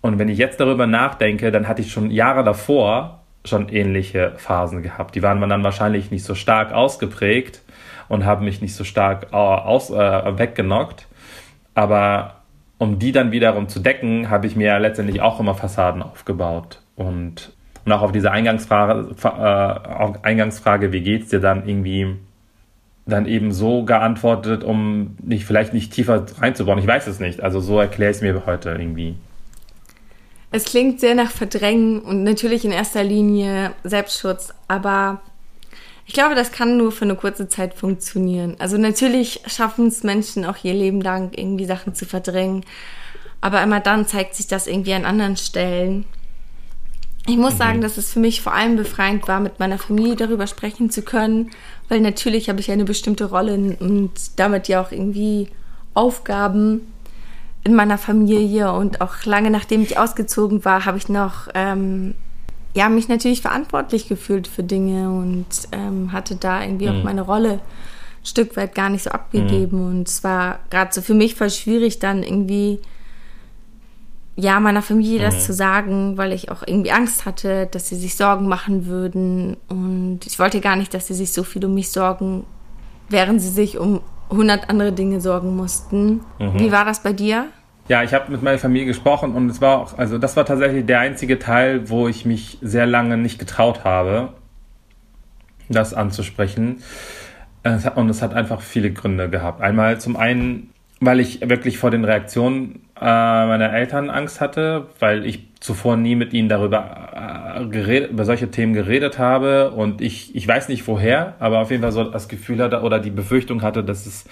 Speaker 3: Und wenn ich jetzt darüber nachdenke, dann hatte ich schon Jahre davor schon ähnliche Phasen gehabt. Die waren dann wahrscheinlich nicht so stark ausgeprägt und haben mich nicht so stark aus, äh, weggenockt. Aber um die dann wiederum zu decken, habe ich mir ja letztendlich auch immer Fassaden aufgebaut. Und, und auch auf diese Eingangsfrage, äh, Eingangsfrage, wie geht's dir dann irgendwie dann eben so geantwortet, um nicht vielleicht nicht tiefer reinzubauen. Ich weiß es nicht. Also so erkläre ich es mir heute irgendwie.
Speaker 1: Es klingt sehr nach Verdrängen und natürlich in erster Linie Selbstschutz, aber ich glaube, das kann nur für eine kurze Zeit funktionieren. Also natürlich schaffen es Menschen auch ihr Leben lang irgendwie Sachen zu verdrängen, aber immer dann zeigt sich das irgendwie an anderen Stellen. Ich muss mhm. sagen, dass es für mich vor allem befreiend war, mit meiner Familie darüber sprechen zu können, weil natürlich habe ich eine bestimmte Rolle und damit ja auch irgendwie Aufgaben in meiner Familie und auch lange nachdem ich ausgezogen war, habe ich noch ähm, ja mich natürlich verantwortlich gefühlt für Dinge und ähm, hatte da irgendwie mhm. auch meine Rolle ein Stück weit gar nicht so abgegeben mhm. und es war gerade so für mich voll schwierig dann irgendwie ja meiner Familie das mhm. zu sagen, weil ich auch irgendwie Angst hatte, dass sie sich Sorgen machen würden und ich wollte gar nicht, dass sie sich so viel um mich sorgen, während sie sich um 100 andere Dinge sorgen mussten. Mhm. Wie war das bei dir?
Speaker 3: Ja, ich habe mit meiner Familie gesprochen und es war auch, also das war tatsächlich der einzige Teil, wo ich mich sehr lange nicht getraut habe, das anzusprechen. Und es hat einfach viele Gründe gehabt. Einmal zum einen, weil ich wirklich vor den Reaktionen äh, meiner Eltern Angst hatte, weil ich zuvor nie mit ihnen darüber äh, geredet, über solche Themen geredet habe und ich, ich weiß nicht woher, aber auf jeden Fall so das Gefühl hatte oder die Befürchtung hatte, dass es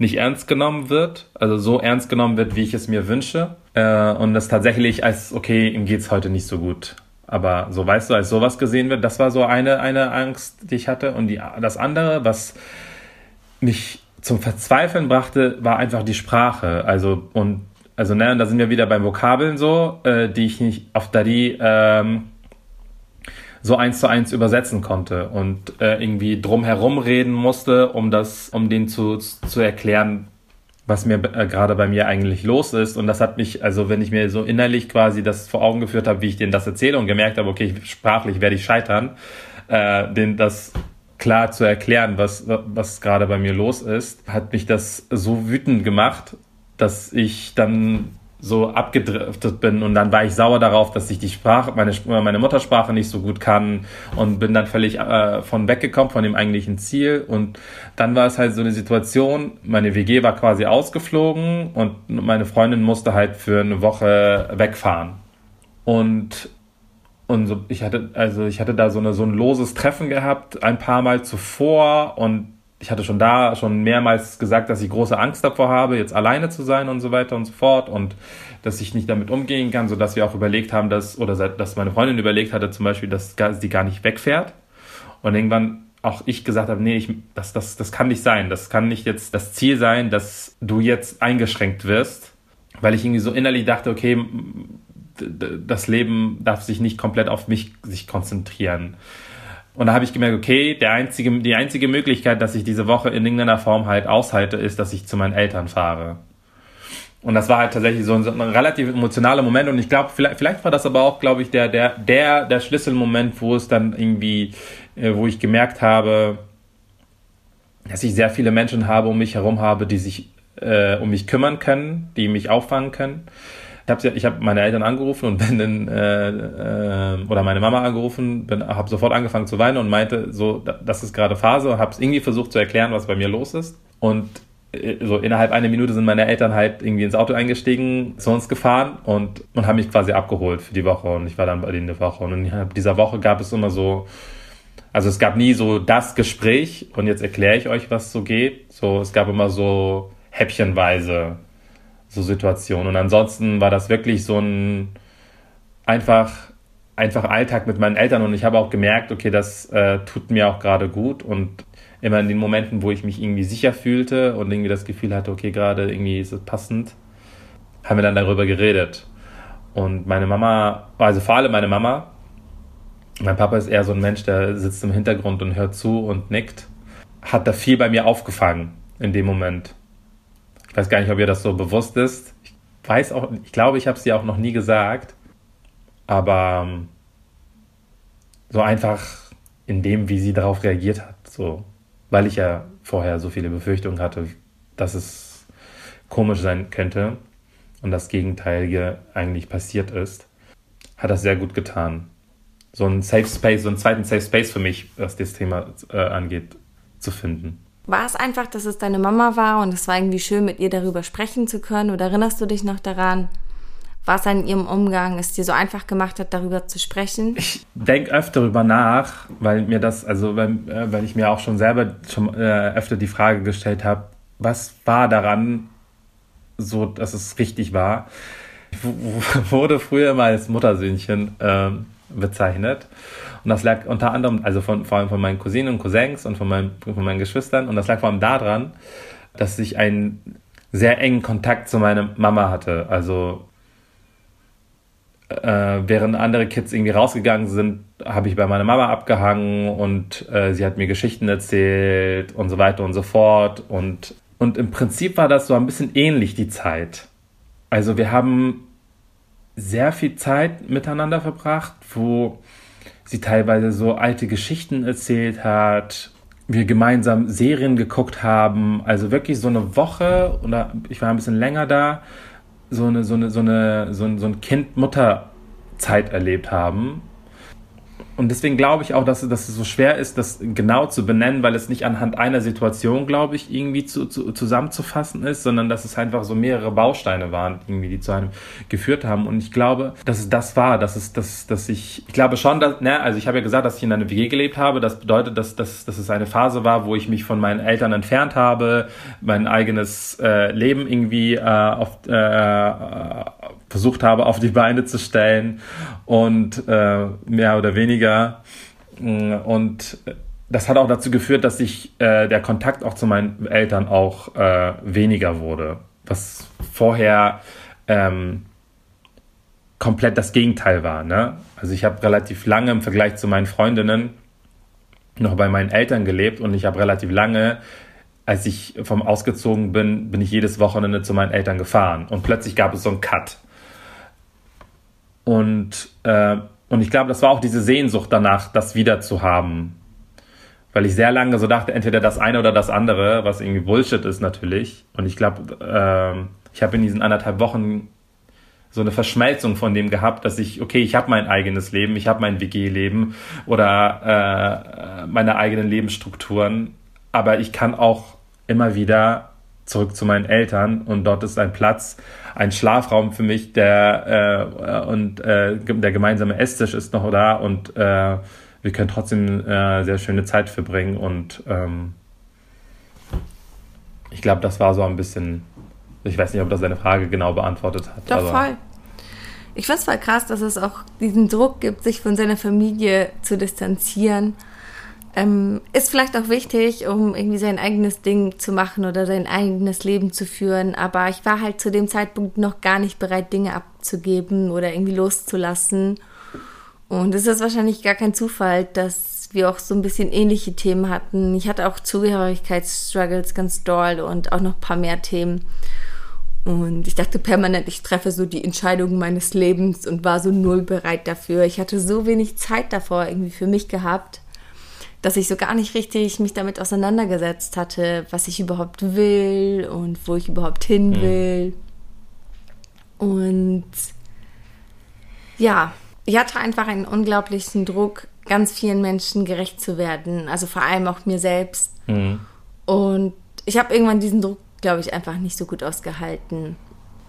Speaker 3: nicht ernst genommen wird, also so ernst genommen wird, wie ich es mir wünsche. Äh, und das tatsächlich als, okay, ihm geht's heute nicht so gut. Aber so weißt du, als sowas gesehen wird, das war so eine, eine Angst, die ich hatte. Und die, das andere, was mich zum Verzweifeln brachte, war einfach die Sprache. Also, und, also, ne, und da sind wir wieder beim Vokabeln so, äh, die ich nicht auf Dadi, ähm, so eins zu eins übersetzen konnte und äh, irgendwie drumherum reden musste, um das, um den zu, zu erklären, was mir äh, gerade bei mir eigentlich los ist. Und das hat mich, also wenn ich mir so innerlich quasi das vor Augen geführt habe, wie ich denen das erzähle und gemerkt habe, okay, sprachlich werde ich scheitern, äh, denen das klar zu erklären, was, was gerade bei mir los ist, hat mich das so wütend gemacht, dass ich dann so abgedriftet bin und dann war ich sauer darauf, dass ich die Sprache, meine, meine Muttersprache nicht so gut kann und bin dann völlig äh, von weggekommen von dem eigentlichen Ziel und dann war es halt so eine Situation, meine WG war quasi ausgeflogen und meine Freundin musste halt für eine Woche wegfahren. Und und so, ich hatte also ich hatte da so eine so ein loses Treffen gehabt ein paar Mal zuvor und ich hatte schon da schon mehrmals gesagt, dass ich große Angst davor habe, jetzt alleine zu sein und so weiter und so fort und dass ich nicht damit umgehen kann, so dass wir auch überlegt haben, dass oder dass meine Freundin überlegt hatte zum Beispiel, dass sie gar nicht wegfährt und irgendwann auch ich gesagt habe, nee, ich, das, das, das kann nicht sein. Das kann nicht jetzt das Ziel sein, dass du jetzt eingeschränkt wirst weil ich irgendwie so innerlich dachte, okay, das Leben darf sich nicht komplett auf mich sich konzentrieren. Und da habe ich gemerkt, okay, der einzige, die einzige Möglichkeit, dass ich diese Woche in irgendeiner Form halt aushalte, ist, dass ich zu meinen Eltern fahre. Und das war halt tatsächlich so ein, so ein relativ emotionaler Moment. Und ich glaube, vielleicht, vielleicht war das aber auch, glaube ich, der, der, der, der Schlüsselmoment, wo es dann irgendwie, äh, wo ich gemerkt habe, dass ich sehr viele Menschen habe, um mich herum habe, die sich äh, um mich kümmern können, die mich auffangen können. Ich habe ich hab meine Eltern angerufen und bin dann, äh, äh, oder meine Mama angerufen, habe sofort angefangen zu weinen und meinte, so, das ist gerade Phase und habe es irgendwie versucht zu erklären, was bei mir los ist. Und äh, so innerhalb einer Minute sind meine Eltern halt irgendwie ins Auto eingestiegen, zu uns gefahren und, und haben mich quasi abgeholt für die Woche und ich war dann bei denen eine Woche. Und in dieser Woche gab es immer so, also es gab nie so das Gespräch und jetzt erkläre ich euch, was so geht. So, es gab immer so häppchenweise so Situationen. Und ansonsten war das wirklich so ein einfach, einfach Alltag mit meinen Eltern und ich habe auch gemerkt, okay, das äh, tut mir auch gerade gut und immer in den Momenten, wo ich mich irgendwie sicher fühlte und irgendwie das Gefühl hatte, okay, gerade irgendwie ist es passend, haben wir dann darüber geredet. Und meine Mama, also vor allem meine Mama, mein Papa ist eher so ein Mensch, der sitzt im Hintergrund und hört zu und nickt, hat da viel bei mir aufgefangen in dem Moment. Ich weiß gar nicht, ob ihr das so bewusst ist. Ich weiß auch, ich glaube, ich habe es dir auch noch nie gesagt, aber ähm, so einfach in dem, wie sie darauf reagiert hat, so, weil ich ja vorher so viele Befürchtungen hatte, dass es komisch sein könnte und das Gegenteilige eigentlich passiert ist, hat das sehr gut getan. So ein Safe Space, so einen zweiten Safe Space für mich, was das Thema äh, angeht, zu finden.
Speaker 1: War es einfach, dass es deine Mama war und es war irgendwie schön, mit ihr darüber sprechen zu können? Oder erinnerst du dich noch daran? war es an ihrem Umgang, es dir so einfach gemacht hat, darüber zu sprechen?
Speaker 3: Ich denke öfter darüber nach, weil mir das, also weil, äh, weil ich mir auch schon selber schon äh, öfter die Frage gestellt habe, was war daran so, dass es richtig war? Ich wurde früher mal als Muttersöhnchen äh, bezeichnet. Und das lag unter anderem, also von, vor allem von meinen Cousinen und Cousins und von meinen, von meinen Geschwistern. Und das lag vor allem daran, dass ich einen sehr engen Kontakt zu meiner Mama hatte. Also äh, während andere Kids irgendwie rausgegangen sind, habe ich bei meiner Mama abgehangen und äh, sie hat mir Geschichten erzählt und so weiter und so fort. Und, und im Prinzip war das so ein bisschen ähnlich die Zeit. Also wir haben sehr viel Zeit miteinander verbracht, wo sie teilweise so alte Geschichten erzählt hat, wir gemeinsam Serien geguckt haben, also wirklich so eine Woche oder ich war ein bisschen länger da, so eine, so eine, so eine, so ein, so ein Kind-Mutter-Zeit erlebt haben und deswegen glaube ich auch, dass, dass es so schwer ist, das genau zu benennen, weil es nicht anhand einer Situation, glaube ich, irgendwie zu, zu, zusammenzufassen ist, sondern dass es einfach so mehrere Bausteine waren, irgendwie, die zu einem geführt haben. Und ich glaube, dass es das war, dass es, dass, dass ich, ich glaube schon, dass, ne, also ich habe ja gesagt, dass ich in einer WG gelebt habe. Das bedeutet, dass, dass, dass es eine Phase war, wo ich mich von meinen Eltern entfernt habe, mein eigenes äh, Leben irgendwie äh, auf, äh, versucht habe, auf die Beine zu stellen und äh, mehr oder weniger. Mm, und das hat auch dazu geführt, dass sich äh, der Kontakt auch zu meinen Eltern auch äh, weniger wurde, was vorher ähm, komplett das Gegenteil war. Ne? Also ich habe relativ lange im Vergleich zu meinen Freundinnen noch bei meinen Eltern gelebt und ich habe relativ lange als ich vom ausgezogen bin, bin ich jedes Wochenende zu meinen Eltern gefahren. Und plötzlich gab es so einen Cut. Und, äh, und ich glaube, das war auch diese Sehnsucht danach, das wieder zu haben. Weil ich sehr lange so dachte, entweder das eine oder das andere, was irgendwie Bullshit ist natürlich. Und ich glaube, äh, ich habe in diesen anderthalb Wochen so eine Verschmelzung von dem gehabt, dass ich, okay, ich habe mein eigenes Leben, ich habe mein WG-Leben oder äh, meine eigenen Lebensstrukturen, aber ich kann auch immer wieder zurück zu meinen Eltern und dort ist ein Platz, ein Schlafraum für mich, der äh, und äh, der gemeinsame Esstisch ist noch da und äh, wir können trotzdem äh, sehr schöne Zeit verbringen und ähm, ich glaube, das war so ein bisschen, ich weiß nicht, ob das deine Frage genau beantwortet hat.
Speaker 1: Doch, voll. Ich finde es voll krass, dass es auch diesen Druck gibt, sich von seiner Familie zu distanzieren Ähm, ist vielleicht auch wichtig, um irgendwie sein eigenes Ding zu machen oder sein eigenes Leben zu führen. Aber ich war halt zu dem Zeitpunkt noch gar nicht bereit, Dinge abzugeben oder irgendwie loszulassen. Und es ist wahrscheinlich gar kein Zufall, dass wir auch so ein bisschen ähnliche Themen hatten. Ich hatte auch Zugehörigkeitsstruggles ganz doll und auch noch ein paar mehr Themen. Und ich dachte permanent, ich treffe so die Entscheidungen meines Lebens und war so null bereit dafür. Ich hatte so wenig Zeit davor irgendwie für mich gehabt, dass ich so gar nicht richtig mich damit auseinandergesetzt hatte, was ich überhaupt will und wo ich überhaupt hin mhm. will. Mhm. Und ja, ich hatte einfach einen unglaublichen Druck, ganz vielen Menschen gerecht zu werden, also vor allem auch mir selbst. Mhm. Und ich habe irgendwann diesen Druck glaube ich, einfach nicht so gut ausgehalten.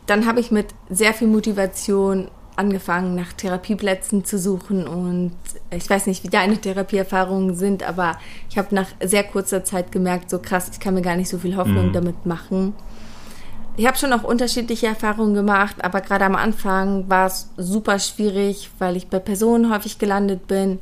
Speaker 1: Dann habe ich mit sehr viel Motivation angefangen, nach Therapieplätzen zu suchen und ich weiß nicht, wie deine Therapieerfahrungen sind, aber ich habe nach sehr kurzer Zeit gemerkt, so krass, ich kann mir gar nicht so viel Hoffnung mhm. damit machen. Ich habe schon auch unterschiedliche Erfahrungen gemacht, aber gerade am Anfang war es super schwierig, weil ich bei Personen häufig gelandet bin,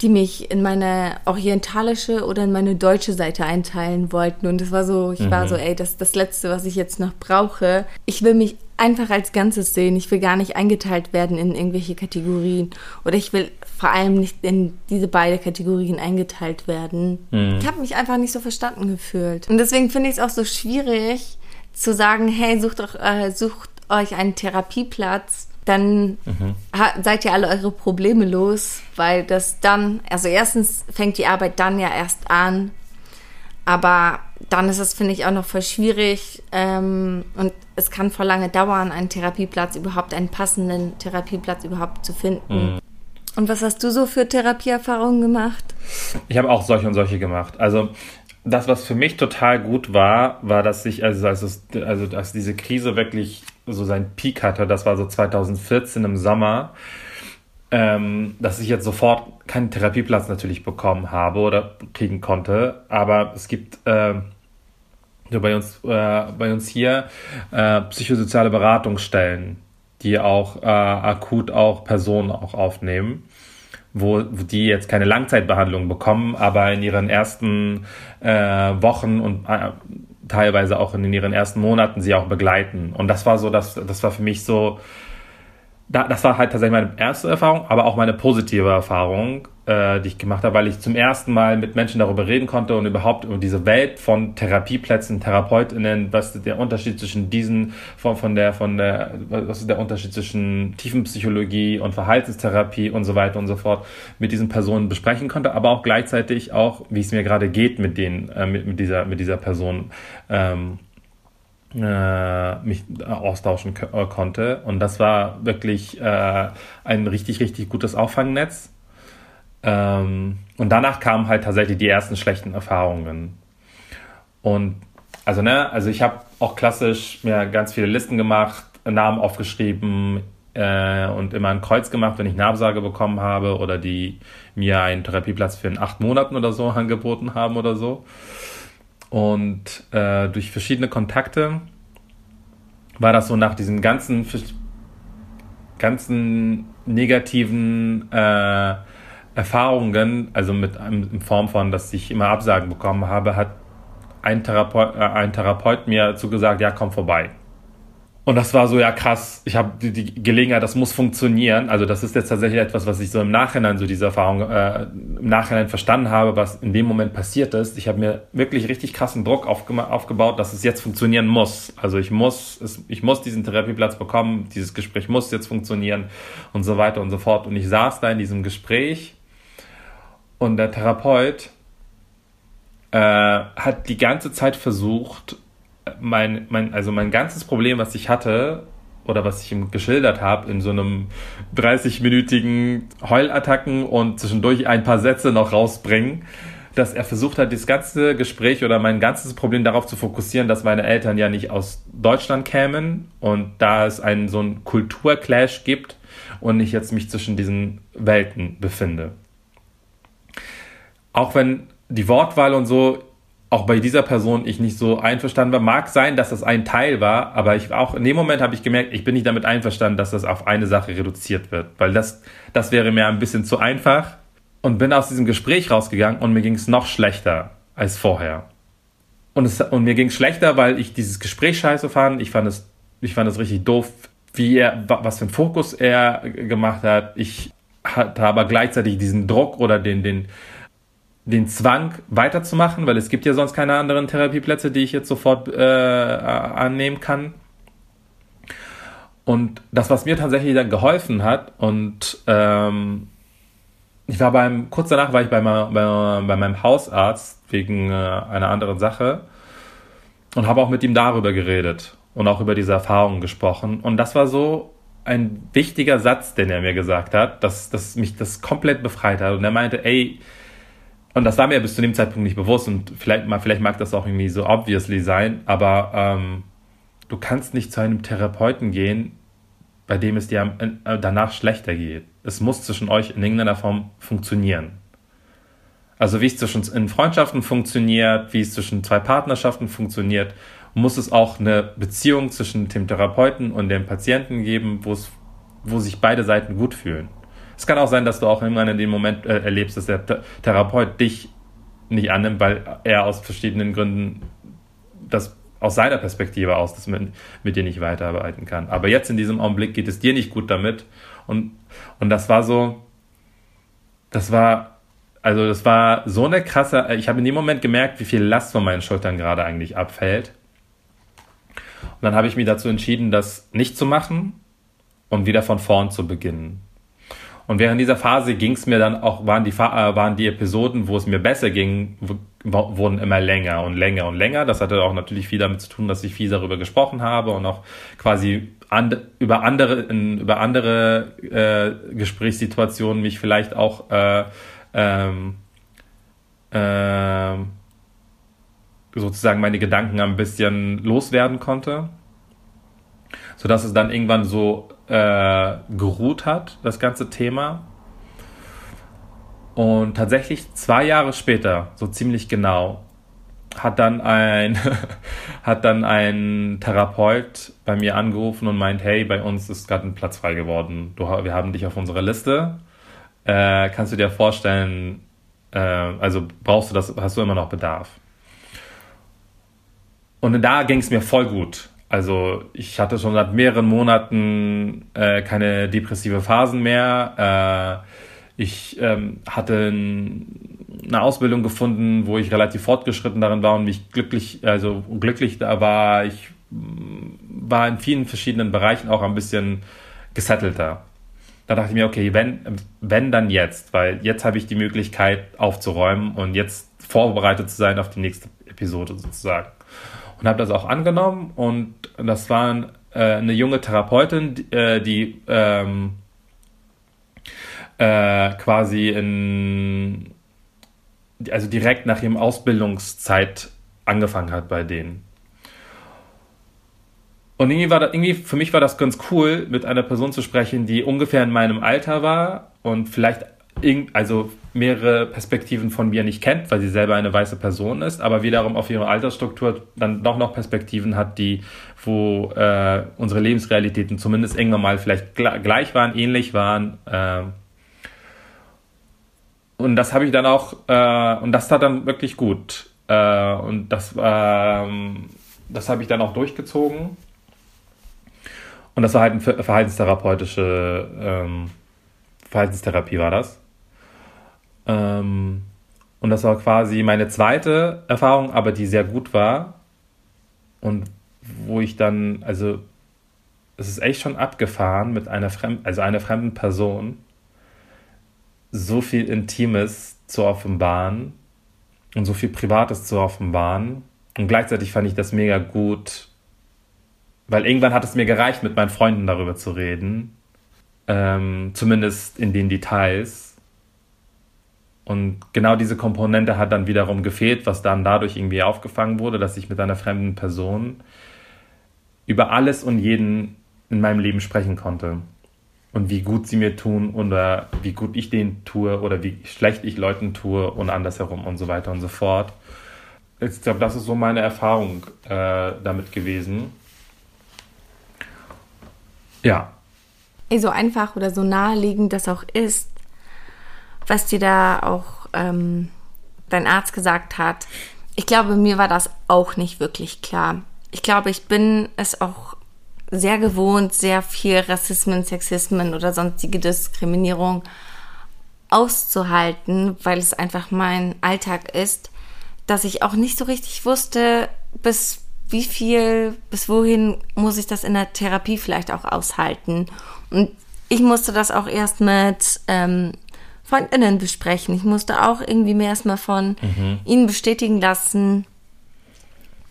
Speaker 1: die mich in meine orientalische oder in meine deutsche Seite einteilen wollten. Und es war so, ich mhm. war so, ey, das ist das Letzte, was ich jetzt noch brauche. Ich will mich einfach als Ganzes sehen. Ich will gar nicht eingeteilt werden in irgendwelche Kategorien. Oder ich will vor allem nicht in diese beiden Kategorien eingeteilt werden. Mhm. Ich habe mich einfach nicht so verstanden gefühlt. Und deswegen finde ich es auch so schwierig zu sagen, hey, sucht, doch, äh, sucht euch einen Therapieplatz dann mhm. seid ihr alle eure Probleme los, weil das dann, also erstens fängt die Arbeit dann ja erst an, aber dann ist es, finde ich, auch noch voll schwierig ähm, und es kann voll lange dauern, einen Therapieplatz überhaupt, einen passenden Therapieplatz überhaupt zu finden. Mhm. Und was hast du so für Therapieerfahrungen gemacht?
Speaker 3: Ich habe auch solche und solche gemacht. Also das, was für mich total gut war, war, dass ich, also, also, also dass diese Krise wirklich so seinen Peak hatte, das war so 2014 im Sommer, ähm, dass ich jetzt sofort keinen Therapieplatz natürlich bekommen habe oder kriegen konnte. Aber es gibt äh, bei uns, äh, bei uns hier äh, psychosoziale Beratungsstellen, die auch äh, akut auch Personen auch aufnehmen wo die jetzt keine Langzeitbehandlung bekommen, aber in ihren ersten äh, Wochen und äh, teilweise auch in ihren ersten Monaten sie auch begleiten. Und das war so, das, das war für mich so, da, das war halt tatsächlich meine erste Erfahrung, aber auch meine positive Erfahrung, äh, die ich gemacht habe, weil ich zum ersten Mal mit Menschen darüber reden konnte und überhaupt über diese Welt von Therapieplätzen, TherapeutInnen, was ist der Unterschied zwischen diesen, von, von der, von der, was ist der Unterschied zwischen Tiefenpsychologie und Verhaltenstherapie und so weiter und so fort mit diesen Personen besprechen konnte, aber auch gleichzeitig auch, wie es mir gerade geht mit denen, äh, mit, mit dieser, mit dieser Person. Ähm, äh, mich austauschen äh, konnte. Und das war wirklich äh, ein richtig, richtig gutes Auffangnetz. Ähm, und danach kamen halt tatsächlich die ersten schlechten Erfahrungen. Und also, ne, also ich habe auch klassisch mir ganz viele Listen gemacht, Namen aufgeschrieben äh, und immer ein Kreuz gemacht, wenn ich eine Absage bekommen habe oder die mir einen Therapieplatz für in acht Monaten oder so angeboten haben oder so. Und äh, durch verschiedene Kontakte war das so nach diesen ganzen, ganzen negativen äh, Erfahrungen, also mit in Form von, dass ich immer Absagen bekommen habe, hat ein Therapeut, äh, ein Therapeut mir zugesagt, ja, komm vorbei. Und das war so, ja krass, ich habe die, die, Gelegenheit, das muss funktionieren. Also das ist jetzt tatsächlich etwas, was ich so im Nachhinein, so diese Erfahrung äh, im Nachhinein verstanden habe, was in dem Moment passiert ist. Ich habe mir wirklich richtig krassen Druck aufgebaut, dass es jetzt funktionieren muss. Also ich muss, es, ich muss diesen Therapieplatz bekommen, dieses Gespräch muss jetzt funktionieren und so weiter und so fort. Und ich saß da in diesem Gespräch und der Therapeut äh, hat die ganze Zeit versucht, mein, mein, also mein ganzes Problem, was ich hatte, oder was ich ihm geschildert habe, in so einem 30-minütigen Heulattacken und zwischendurch ein paar Sätze noch rausbringen, dass er versucht hat, das ganze Gespräch oder mein ganzes Problem darauf zu fokussieren, dass meine Eltern ja nicht aus Deutschland kämen und da es einen so einen Kulturclash gibt und ich jetzt mich zwischen diesen Welten befinde. Auch wenn die Wortwahl und so auch bei dieser Person ich nicht so einverstanden war. Mag sein, dass das ein Teil war, aber ich auch in dem Moment habe ich gemerkt, ich bin nicht damit einverstanden, dass das auf eine Sache reduziert wird, weil das das wäre mir ein bisschen zu einfach und bin aus diesem Gespräch rausgegangen und mir ging es noch schlechter als vorher. Und, es, und mir ging es schlechter, weil ich dieses Gespräch scheiße fand. Ich fand es, ich fand es richtig doof, wie er, was für einen Fokus er gemacht hat. Ich hatte aber gleichzeitig diesen Druck oder den, den, den Zwang weiterzumachen, weil es gibt ja sonst keine anderen Therapieplätze, die ich jetzt sofort äh, annehmen kann. Und das, was mir tatsächlich dann geholfen hat, und ähm, ich war beim, kurz danach war ich bei, bei, bei meinem Hausarzt wegen äh, einer anderen Sache und habe auch mit ihm darüber geredet und auch über diese Erfahrungen gesprochen. Und das war so ein wichtiger Satz, den er mir gesagt hat, dass, dass mich das komplett befreit hat. Und er meinte, ey, und das war mir bis zu dem Zeitpunkt nicht bewusst und vielleicht, vielleicht mag das auch irgendwie so obviously sein, aber ähm, du kannst nicht zu einem Therapeuten gehen, bei dem es dir äh, danach schlechter geht. Es muss zwischen euch in irgendeiner Form funktionieren. Also wie es zwischen in Freundschaften funktioniert, wie es zwischen zwei Partnerschaften funktioniert, muss es auch eine Beziehung zwischen dem Therapeuten und dem Patienten geben, wo es, wo sich beide Seiten gut fühlen. Es kann auch sein, dass du auch irgendwann in dem Moment äh, erlebst, dass der Therapeut dich nicht annimmt, weil er aus verschiedenen Gründen das aus seiner Perspektive aus, dass man mit dir nicht weiterarbeiten kann. Aber jetzt in diesem Augenblick geht es dir nicht gut damit. Und, und das war so, das war, also das war so eine krasse, ich habe in dem Moment gemerkt, wie viel Last von meinen Schultern gerade eigentlich abfällt. Und dann habe ich mich dazu entschieden, das nicht zu machen und wieder von vorn zu beginnen. Und während dieser Phase ging es mir dann auch, waren die, äh, waren die Episoden, wo es mir besser ging, wurden immer länger und länger und länger. Das hatte auch natürlich viel damit zu tun, dass ich viel darüber gesprochen habe und auch quasi and, über andere, in, über andere äh, Gesprächssituationen mich vielleicht auch äh, ähm, äh, sozusagen meine Gedanken ein bisschen loswerden konnte. Sodass es dann irgendwann so äh, geruht hat, das ganze Thema. Und tatsächlich zwei Jahre später, so ziemlich genau, hat dann ein, hat dann ein Therapeut bei mir angerufen und meint, hey, bei uns ist gerade ein Platz frei geworden. Du, wir haben dich auf unserer Liste. Äh, kannst du dir vorstellen, äh, also brauchst du das, hast du immer noch Bedarf? Und da ging es mir voll gut. Also ich hatte schon seit mehreren Monaten äh, keine depressive Phasen mehr. Äh, ich ähm, hatte eine Ausbildung gefunden, wo ich relativ fortgeschritten darin war und mich glücklich, also glücklich da war. Ich mm, war in vielen verschiedenen Bereichen auch ein bisschen gesettelter. Da dachte ich mir, okay, wenn, wenn dann jetzt, weil jetzt habe ich die Möglichkeit aufzuräumen und jetzt vorbereitet zu sein auf die nächste Episode sozusagen und habe das auch angenommen und das war äh, eine junge Therapeutin, die, äh, die ähm, äh, quasi in also direkt nach ihrem Ausbildungszeit angefangen hat bei denen. Und irgendwie war das, irgendwie, für mich war das ganz cool, mit einer Person zu sprechen, die ungefähr in meinem Alter war und vielleicht also mehrere Perspektiven von mir nicht kennt, weil sie selber eine weiße Person ist, aber wiederum auf ihre Altersstruktur dann doch noch Perspektiven hat, die, wo äh, unsere Lebensrealitäten zumindest irgendwann mal vielleicht gleich waren, ähnlich waren. Äh, und das habe ich dann auch, äh, und das tat dann wirklich gut. Äh, und das, ähm, das habe ich dann auch durchgezogen. Und das war halt eine verhaltenstherapeutische ähm, Verhaltenstherapie war das. Ähm, und das war quasi meine zweite Erfahrung, aber die sehr gut war. Und wo ich dann, also es ist echt schon abgefahren, mit einer fremden, also einer fremden Person so viel Intimes zu offenbaren und so viel Privates zu offenbaren. Und gleichzeitig fand ich das mega gut, weil irgendwann hat es mir gereicht, mit meinen Freunden darüber zu reden. Ähm, zumindest in den Details. Und genau diese Komponente hat dann wiederum gefehlt, was dann dadurch irgendwie aufgefangen wurde, dass ich mit einer fremden Person über alles und jeden in meinem Leben sprechen konnte. Und wie gut sie mir tun oder wie gut ich denen tue oder wie schlecht ich Leuten tue und andersherum und so weiter und so fort. Ich glaube, das ist so meine Erfahrung äh, damit gewesen. Ja.
Speaker 1: So einfach oder so naheliegend das auch ist, was dir da auch ähm, dein Arzt gesagt hat. Ich glaube, mir war das auch nicht wirklich klar. Ich glaube, ich bin es auch sehr gewohnt, sehr viel Rassismen, Sexismen oder sonstige Diskriminierung auszuhalten, weil es einfach mein Alltag ist, dass ich auch nicht so richtig wusste, bis wie viel, bis wohin muss ich das in der Therapie vielleicht auch aushalten. Und ich musste das auch erst mit ähm, Freundinnen besprechen. Ich musste auch irgendwie mehr erstmal von mhm. ihnen bestätigen lassen,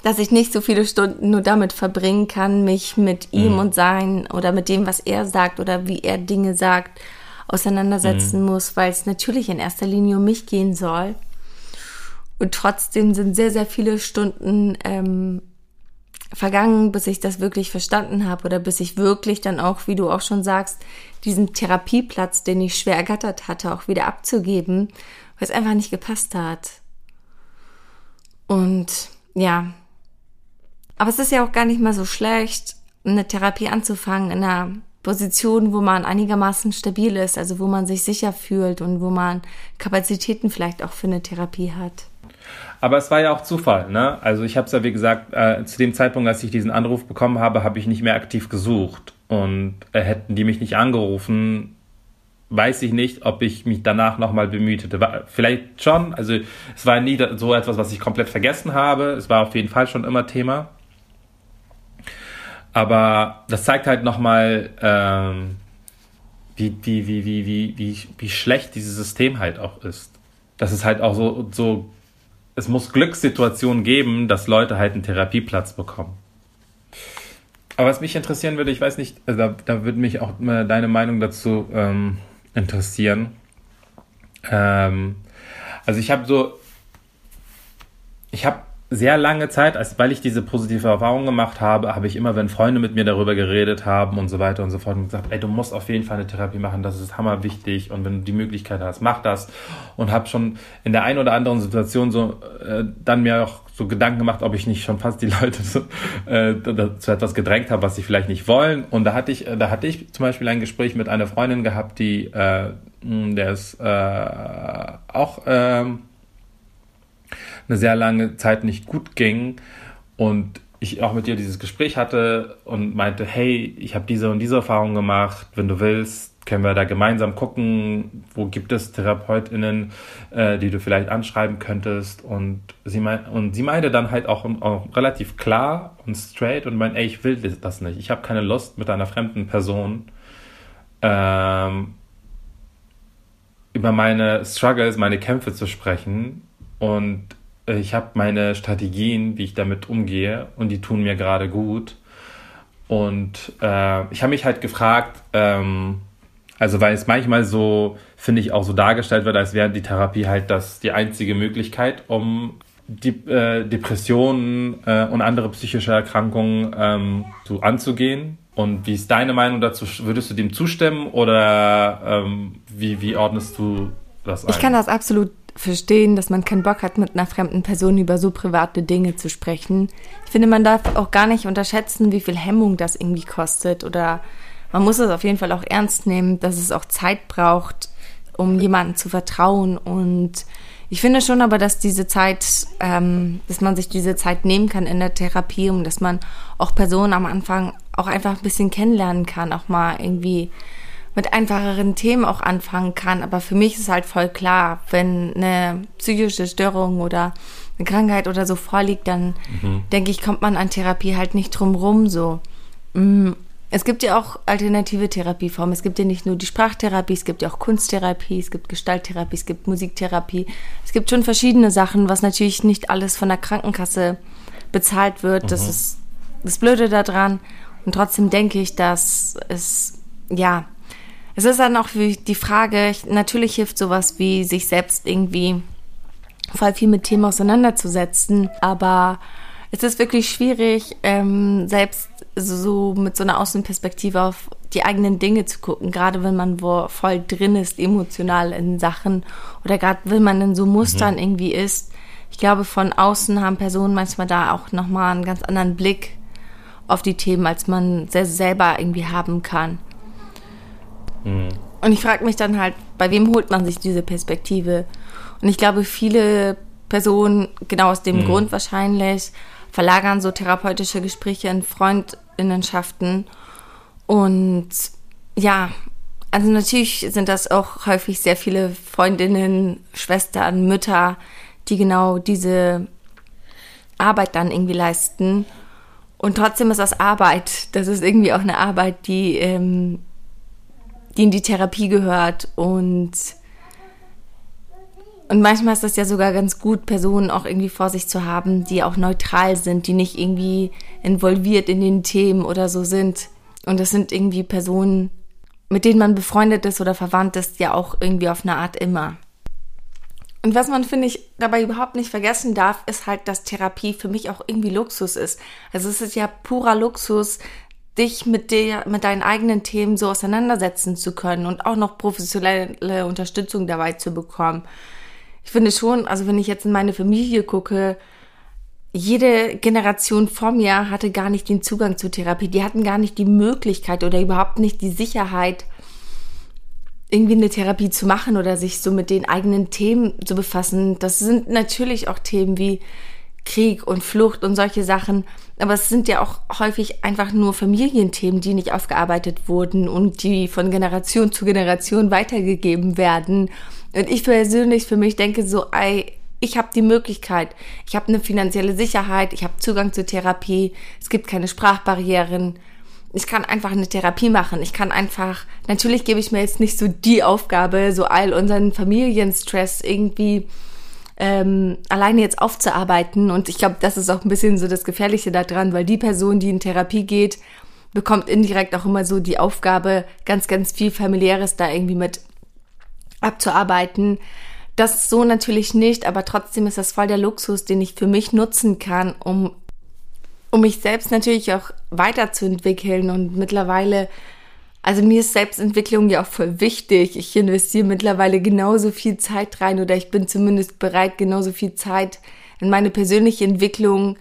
Speaker 1: dass ich nicht so viele Stunden nur damit verbringen kann, mich mit ihm mhm. und sein oder mit dem, was er sagt oder wie er Dinge sagt, auseinandersetzen mhm. muss, weil es natürlich in erster Linie um mich gehen soll. Und trotzdem sind sehr, sehr viele Stunden ähm, vergangen, bis ich das wirklich verstanden habe oder bis ich wirklich dann auch, wie du auch schon sagst, diesen Therapieplatz, den ich schwer ergattert hatte, auch wieder abzugeben, weil es einfach nicht gepasst hat. Und ja, aber es ist ja auch gar nicht mal so schlecht, eine Therapie anzufangen in einer Position, wo man einigermaßen stabil ist, also wo man sich sicher fühlt und wo man Kapazitäten vielleicht auch für eine Therapie hat.
Speaker 3: Aber es war ja auch Zufall, ne? Also ich habe es ja, wie gesagt, äh, zu dem Zeitpunkt, als ich diesen Anruf bekommen habe, habe ich nicht mehr aktiv gesucht. Und äh, hätten die mich nicht angerufen, weiß ich nicht, ob ich mich danach nochmal bemüht hätte. Vielleicht schon, also es war nie so etwas, was ich komplett vergessen habe. Es war auf jeden Fall schon immer Thema. Aber das zeigt halt nochmal, ähm, wie, wie, wie, wie, wie, wie, wie schlecht dieses System halt auch ist. Dass es halt auch so, so, es muss Glückssituationen geben, dass Leute halt einen Therapieplatz bekommen. Aber was mich interessieren würde, ich weiß nicht, also da, da würde mich auch deine Meinung dazu ähm, interessieren. Ähm, also ich habe so, ich habe sehr lange Zeit, als weil ich diese positive Erfahrung gemacht habe, habe ich immer, wenn Freunde mit mir darüber geredet haben und so weiter und so fort, gesagt, ey, du musst auf jeden Fall eine Therapie machen, das ist hammer wichtig und wenn du die Möglichkeit hast, mach das. Und habe schon in der einen oder anderen Situation so äh, dann mir auch so Gedanken gemacht, ob ich nicht schon fast die Leute so, äh, zu etwas gedrängt habe, was sie vielleicht nicht wollen. Und da hatte ich, da hatte ich zum Beispiel ein Gespräch mit einer Freundin gehabt, die, äh, der ist äh, auch äh, eine sehr lange Zeit nicht gut ging und ich auch mit ihr dieses Gespräch hatte und meinte, hey, ich habe diese und diese Erfahrung gemacht, wenn du willst, können wir da gemeinsam gucken, wo gibt es TherapeutInnen, äh, die du vielleicht anschreiben könntest. Und sie, mein, und sie meinte dann halt auch, auch relativ klar und straight und meinte, ey, ich will das nicht. Ich habe keine Lust, mit einer fremden Person ähm, über meine Struggles, meine Kämpfe zu sprechen. Und ich habe meine Strategien, wie ich damit umgehe und die tun mir gerade gut. Und äh, ich habe mich halt gefragt, ähm, also weil es manchmal so, finde ich, auch so dargestellt wird, als wäre die Therapie halt das die einzige Möglichkeit, um die äh, Depressionen äh, und andere psychische Erkrankungen ähm, so anzugehen. Und wie ist deine Meinung dazu? Würdest du dem zustimmen oder ähm, wie, wie ordnest du das
Speaker 1: ein? Ich kann das absolut verstehen, dass man keinen Bock hat, mit einer fremden Person über so private Dinge zu sprechen. Ich finde, man darf auch gar nicht unterschätzen, wie viel Hemmung das irgendwie kostet. Oder man muss es auf jeden Fall auch ernst nehmen, dass es auch Zeit braucht, um jemandem zu vertrauen. Und ich finde schon aber, dass diese Zeit, ähm, dass man sich diese Zeit nehmen kann in der Therapie, um dass man auch Personen am Anfang auch einfach ein bisschen kennenlernen kann, auch mal irgendwie mit einfacheren Themen auch anfangen kann. Aber für mich ist halt voll klar, wenn eine psychische Störung oder eine Krankheit oder so vorliegt, dann mhm. denke ich, kommt man an Therapie halt nicht drum rum so. Mm, es gibt ja auch alternative Therapieformen. Es gibt ja nicht nur die Sprachtherapie, es gibt ja auch Kunsttherapie, es gibt Gestalttherapie, es gibt Musiktherapie. Es gibt schon verschiedene Sachen, was natürlich nicht alles von der Krankenkasse bezahlt wird. Mhm. Das ist das Blöde daran. Und trotzdem denke ich, dass es, ja, es ist dann auch die Frage, natürlich hilft sowas wie sich selbst irgendwie voll viel mit Themen auseinanderzusetzen, aber es ist wirklich schwierig, ähm, selbst so mit so einer Außenperspektive auf die eigenen Dinge zu gucken, gerade wenn man wo voll drin ist, emotional in Sachen oder gerade wenn man in so Mustern mhm. irgendwie ist. Ich glaube, von außen haben Personen manchmal da auch nochmal einen ganz anderen Blick auf die Themen, als man selber irgendwie haben kann.
Speaker 3: Mhm.
Speaker 1: Und ich frage mich dann halt, bei wem holt man sich diese Perspektive? Und ich glaube, viele Personen, genau aus dem mhm. Grund wahrscheinlich, verlagern so therapeutische Gespräche in Freundinnenschaften. Und ja, also natürlich sind das auch häufig sehr viele Freundinnen, Schwestern, Mütter, die genau diese Arbeit dann irgendwie leisten. Und trotzdem ist das Arbeit. Das ist irgendwie auch eine Arbeit, die, ähm, die in die Therapie gehört. Und, und manchmal ist das ja sogar ganz gut, Personen auch irgendwie vor sich zu haben, die auch neutral sind, die nicht irgendwie involviert in den Themen oder so sind. Und das sind irgendwie Personen, mit denen man befreundet ist oder verwandt ist, ja auch irgendwie auf eine Art immer. Und was man, finde ich, dabei überhaupt nicht vergessen darf, ist halt, dass Therapie für mich auch irgendwie Luxus ist. Also es ist ja purer Luxus, dich mit der, mit deinen eigenen Themen so auseinandersetzen zu können und auch noch professionelle Unterstützung dabei zu bekommen. Ich finde schon, also wenn ich jetzt in meine Familie gucke, jede Generation vor mir hatte gar nicht den Zugang zur Therapie. Die hatten gar nicht die Möglichkeit oder überhaupt nicht die Sicherheit, irgendwie eine Therapie zu machen oder sich so mit den eigenen Themen zu befassen. Das sind natürlich auch Themen wie Krieg und Flucht und solche Sachen. Aber es sind ja auch häufig einfach nur Familienthemen, die nicht aufgearbeitet wurden und die von Generation zu Generation weitergegeben werden. Und ich persönlich für mich denke so, ey, ich habe die Möglichkeit, ich habe eine finanzielle Sicherheit, ich habe Zugang zur Therapie, es gibt keine Sprachbarrieren, ich kann einfach eine Therapie machen. Ich kann einfach, natürlich gebe ich mir jetzt nicht so die Aufgabe, so all unseren Familienstress irgendwie ähm, alleine jetzt aufzuarbeiten. Und ich glaube, das ist auch ein bisschen so das Gefährliche daran, weil die Person, die in Therapie geht, bekommt indirekt auch immer so die Aufgabe, ganz, ganz viel familiäres da irgendwie mit abzuarbeiten. Das so natürlich nicht, aber trotzdem ist das voll der Luxus, den ich für mich nutzen kann, um um mich selbst natürlich auch weiterzuentwickeln und mittlerweile, also mir ist Selbstentwicklung ja auch voll wichtig. Ich investiere mittlerweile genauso viel Zeit rein oder ich bin zumindest bereit, genauso viel Zeit in meine persönliche Entwicklung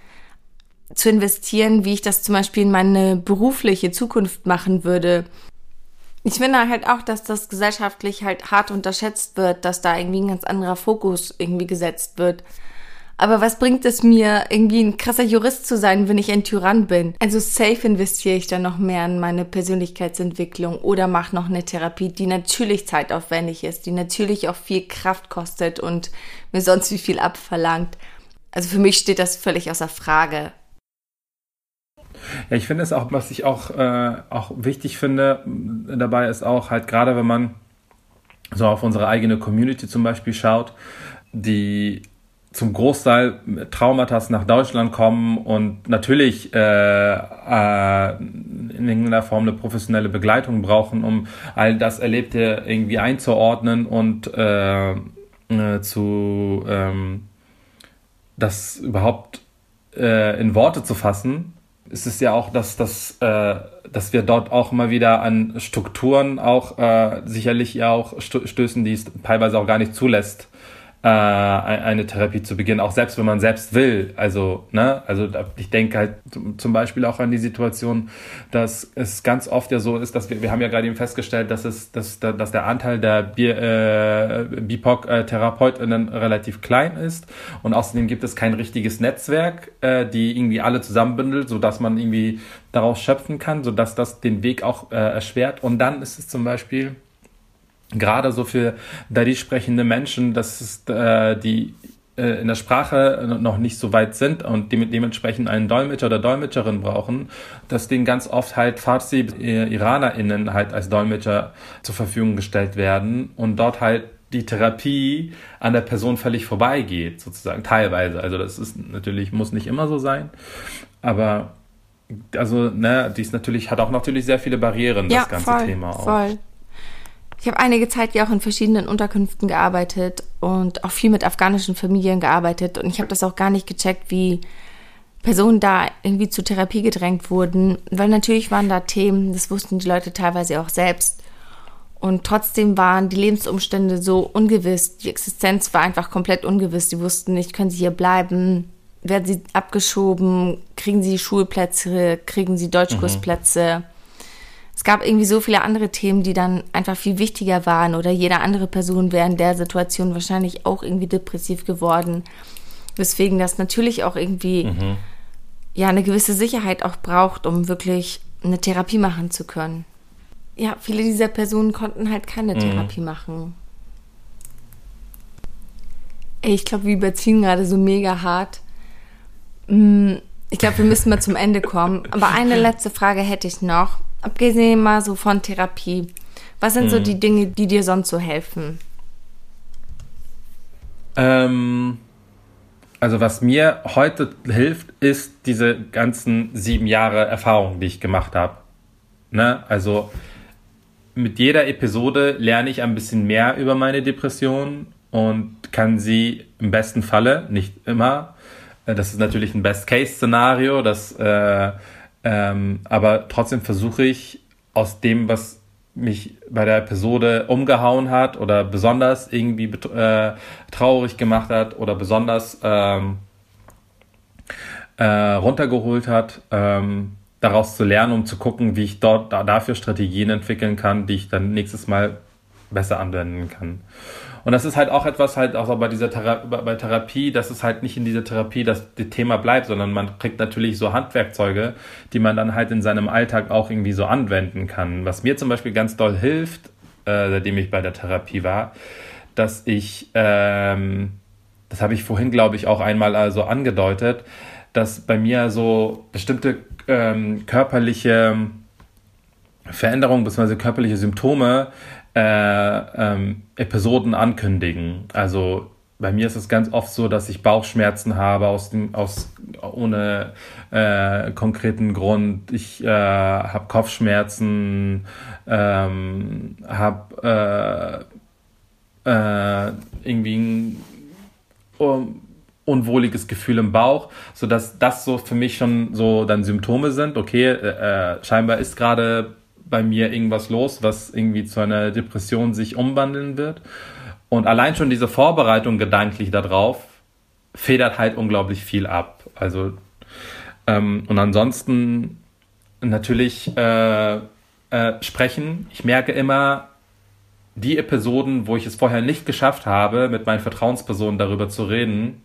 Speaker 1: zu investieren, wie ich das zum Beispiel in meine berufliche Zukunft machen würde. Ich finde halt auch, dass das gesellschaftlich halt hart unterschätzt wird, dass da irgendwie ein ganz anderer Fokus irgendwie gesetzt wird. Aber was bringt es mir, irgendwie ein krasser Jurist zu sein, wenn ich ein Tyrann bin? Also safe investiere ich dann noch mehr in meine Persönlichkeitsentwicklung oder mache noch eine Therapie, die natürlich zeitaufwendig ist, die natürlich auch viel Kraft kostet und mir sonst wie viel abverlangt. Also für mich steht das völlig außer Frage.
Speaker 3: Ja, ich finde es auch, was ich auch, äh, auch wichtig finde dabei ist auch halt gerade, wenn man so auf unsere eigene Community zum Beispiel schaut, die zum Großteil Traumata nach Deutschland kommen und natürlich äh, äh, in irgendeiner Form eine professionelle Begleitung brauchen, um all das Erlebte irgendwie einzuordnen und äh, äh, zu ähm, das überhaupt äh, in Worte zu fassen, ist es ja auch, dass, dass, äh, dass wir dort auch immer wieder an Strukturen auch sicherlich ja auch stößen, die es teilweise auch gar nicht zulässt, äh, eine Therapie zu beginnen, auch selbst wenn man selbst will. Also, ne, also ich denke halt zum Beispiel auch an die Situation, dass es ganz oft ja so ist, dass wir, wir haben ja gerade eben festgestellt, dass es, dass, dass der Anteil der äh, BIPOC-TherapeutInnen relativ klein ist und außerdem gibt es kein richtiges Netzwerk, äh, die irgendwie alle zusammenbündelt, sodass man irgendwie daraus schöpfen kann, sodass das den Weg auch äh, erschwert. Und dann ist es zum Beispiel gerade so für Dari sprechende Menschen, dass es, äh, die äh, in der Sprache noch nicht so weit sind und de dementsprechend einen Dolmetscher oder Dolmetscherin brauchen, dass denen ganz oft halt Farsi äh, IranerInnen halt als Dolmetscher zur Verfügung gestellt werden und dort halt die Therapie an der Person völlig vorbeigeht, sozusagen, teilweise. Also das ist natürlich, muss nicht immer so sein, aber also, ne, die ist natürlich, hat auch natürlich sehr viele Barrieren,
Speaker 1: ja,
Speaker 3: das ganze
Speaker 1: voll,
Speaker 3: Thema auch.
Speaker 1: Voll. Ich habe einige Zeit ja auch in verschiedenen Unterkünften gearbeitet und auch viel mit afghanischen Familien gearbeitet. Und ich habe das auch gar nicht gecheckt, wie Personen da irgendwie zur Therapie gedrängt wurden. Weil natürlich waren da Themen, das wussten die Leute teilweise auch selbst. Und trotzdem waren die Lebensumstände so ungewiss. Die Existenz war einfach komplett ungewiss. Die wussten nicht, können sie hier bleiben? Werden sie abgeschoben? Kriegen sie Schulplätze? Kriegen sie Deutschkursplätze? Mhm es gab irgendwie so viele andere Themen, die dann einfach viel wichtiger waren oder jede andere Person wäre in der Situation wahrscheinlich auch irgendwie depressiv geworden. Weswegen das natürlich auch irgendwie mhm. ja eine gewisse Sicherheit auch braucht, um wirklich eine Therapie machen zu können. Ja, viele dieser Personen konnten halt keine mhm. Therapie machen. Ey, ich glaube, wir überziehen gerade so mega hart. Mm, ich glaube, wir müssen mal zum Ende kommen. Aber eine letzte Frage hätte ich noch abgesehen mal so von Therapie, was sind hm. so die Dinge, die dir sonst so helfen?
Speaker 3: Ähm, also was mir heute hilft, ist diese ganzen sieben Jahre Erfahrung, die ich gemacht habe. Ne? Also mit jeder Episode lerne ich ein bisschen mehr über meine Depression und kann sie im besten Falle, nicht immer, das ist natürlich ein Best-Case-Szenario, dass äh, ähm, aber trotzdem versuche ich aus dem, was mich bei der Episode umgehauen hat oder besonders irgendwie äh, traurig gemacht hat oder besonders ähm, äh, runtergeholt hat, ähm, daraus zu lernen, um zu gucken, wie ich dort da, dafür Strategien entwickeln kann, die ich dann nächstes Mal besser anwenden kann. Und das ist halt auch etwas halt auch bei dieser Thera bei Therapie, dass es halt nicht in dieser Therapie das, Thema bleibt, sondern man kriegt natürlich so Handwerkzeuge, die man dann halt in seinem Alltag auch irgendwie so anwenden kann. Was mir zum Beispiel ganz doll hilft, äh, seitdem ich bei der Therapie war, dass ich, ähm, das habe ich vorhin, glaube ich, auch einmal also angedeutet, dass bei mir so bestimmte ähm, körperliche Veränderungen bzw. körperliche Symptome äh, ähm, Episoden ankündigen. Also bei mir ist es ganz oft so, dass ich Bauchschmerzen habe aus dem, aus, ohne äh, konkreten Grund. Ich äh, habe Kopfschmerzen, ähm, habe äh, äh, irgendwie ein um, unwohliges Gefühl im Bauch, so dass das so für mich schon so dann Symptome sind. Okay, äh, äh scheinbar ist gerade bei mir irgendwas los, was irgendwie zu einer Depression sich umwandeln wird. Und allein schon diese Vorbereitung gedanklich darauf federt halt unglaublich viel ab. Also ähm, und ansonsten natürlich äh, äh, sprechen. Ich merke immer, die Episoden, wo ich es vorher nicht geschafft habe, mit meinen Vertrauenspersonen darüber zu reden,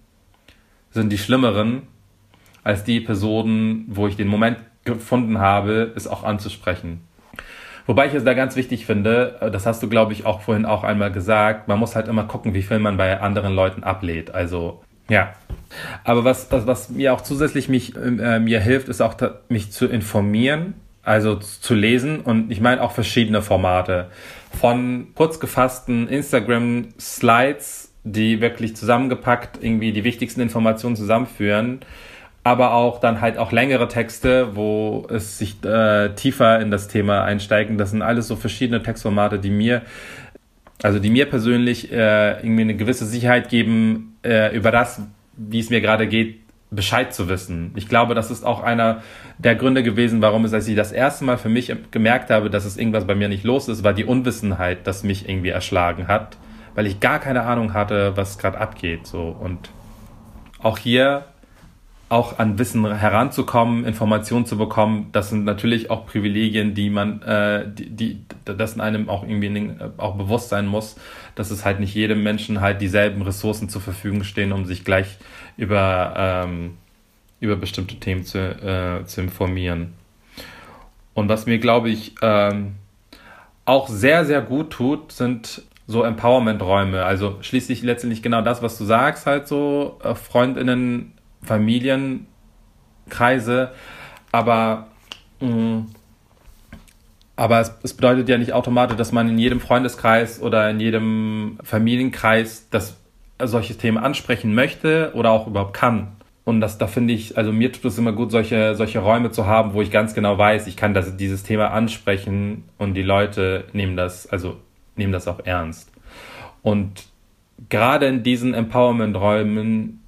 Speaker 3: sind die schlimmeren als die Episoden, wo ich den Moment gefunden habe, es auch anzusprechen. Wobei ich es da ganz wichtig finde, äh, das hast du, glaube ich, auch vorhin auch einmal gesagt, man muss halt immer gucken, wie viel man bei anderen Leuten ablehnt. Also, ja. Aber was, was, was mir auch zusätzlich mich, äh, mir hilft, ist auch, mich zu informieren, also zu lesen und ich meine auch verschiedene Formate. Von kurz gefassten Instagram-Slides, die wirklich zusammengepackt irgendwie die wichtigsten Informationen zusammenführen, aber auch dann halt auch längere Texte, wo es sich äh, tiefer in das Thema einsteigen. Das sind alles so verschiedene Textformate, die mir, also die mir persönlich äh, irgendwie eine gewisse Sicherheit geben äh, über das, wie es mir gerade geht, Bescheid zu wissen. Ich glaube, das ist auch einer der Gründe gewesen, warum es, als ich das erste Mal für mich gemerkt habe, dass es irgendwas bei mir nicht los ist, war die Unwissenheit, das mich irgendwie erschlagen hat, weil ich gar keine Ahnung hatte, was gerade abgeht. So und auch hier auch an Wissen heranzukommen, Informationen zu bekommen, das sind natürlich auch Privilegien, die man, äh, die, die dessen einem auch irgendwie äh, auch bewusst sein muss, dass es halt nicht jedem Menschen halt dieselben Ressourcen zur Verfügung stehen, um sich gleich über, ähm, über bestimmte Themen zu, äh, zu informieren. Und was mir, glaube ich, ähm, auch sehr, sehr gut tut, sind so Empowerment-Räume. Also schließlich letztendlich genau das, was du sagst, halt so äh, Freundinnen Familienkreise, aber mh, mm, aber es, es, bedeutet ja nicht automatisch, dass man in jedem Freundeskreis oder in jedem Familienkreis das solche Themen ansprechen möchte oder auch überhaupt kann. Und das, da finde ich, also mir tut es immer gut, solche, solche Räume zu haben, wo ich ganz genau weiß, ich kann das, dieses Thema ansprechen und die Leute nehmen das, also nehmen das auch ernst. Und gerade in diesen Empowerment-Räumen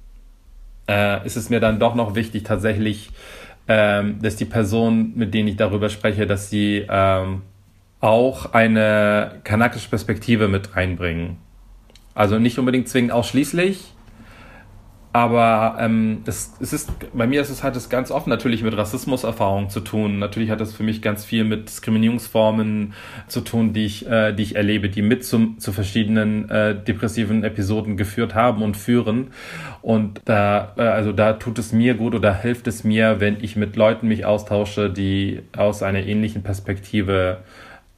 Speaker 3: äh, ist es mir dann doch noch wichtig, tatsächlich, ähm, dass die Person, mit denen ich darüber spreche, dass sie ähm, auch eine kanakische Perspektive mit reinbringen. Also nicht unbedingt zwingend ausschließlich, aber ähm, es, es ist, bei mir ist es halt das ganz offen natürlich mit Rassismuserfahrungen zu tun. Natürlich hat es für mich ganz viel mit Diskriminierungsformen zu tun, die ich, äh, die ich erlebe, die mit zum, zu verschiedenen äh, depressiven Episoden geführt haben und führen. Und da, äh, also da tut es mir gut oder hilft es mir, wenn ich mit Leuten mich austausche, die aus einer ähnlichen Perspektive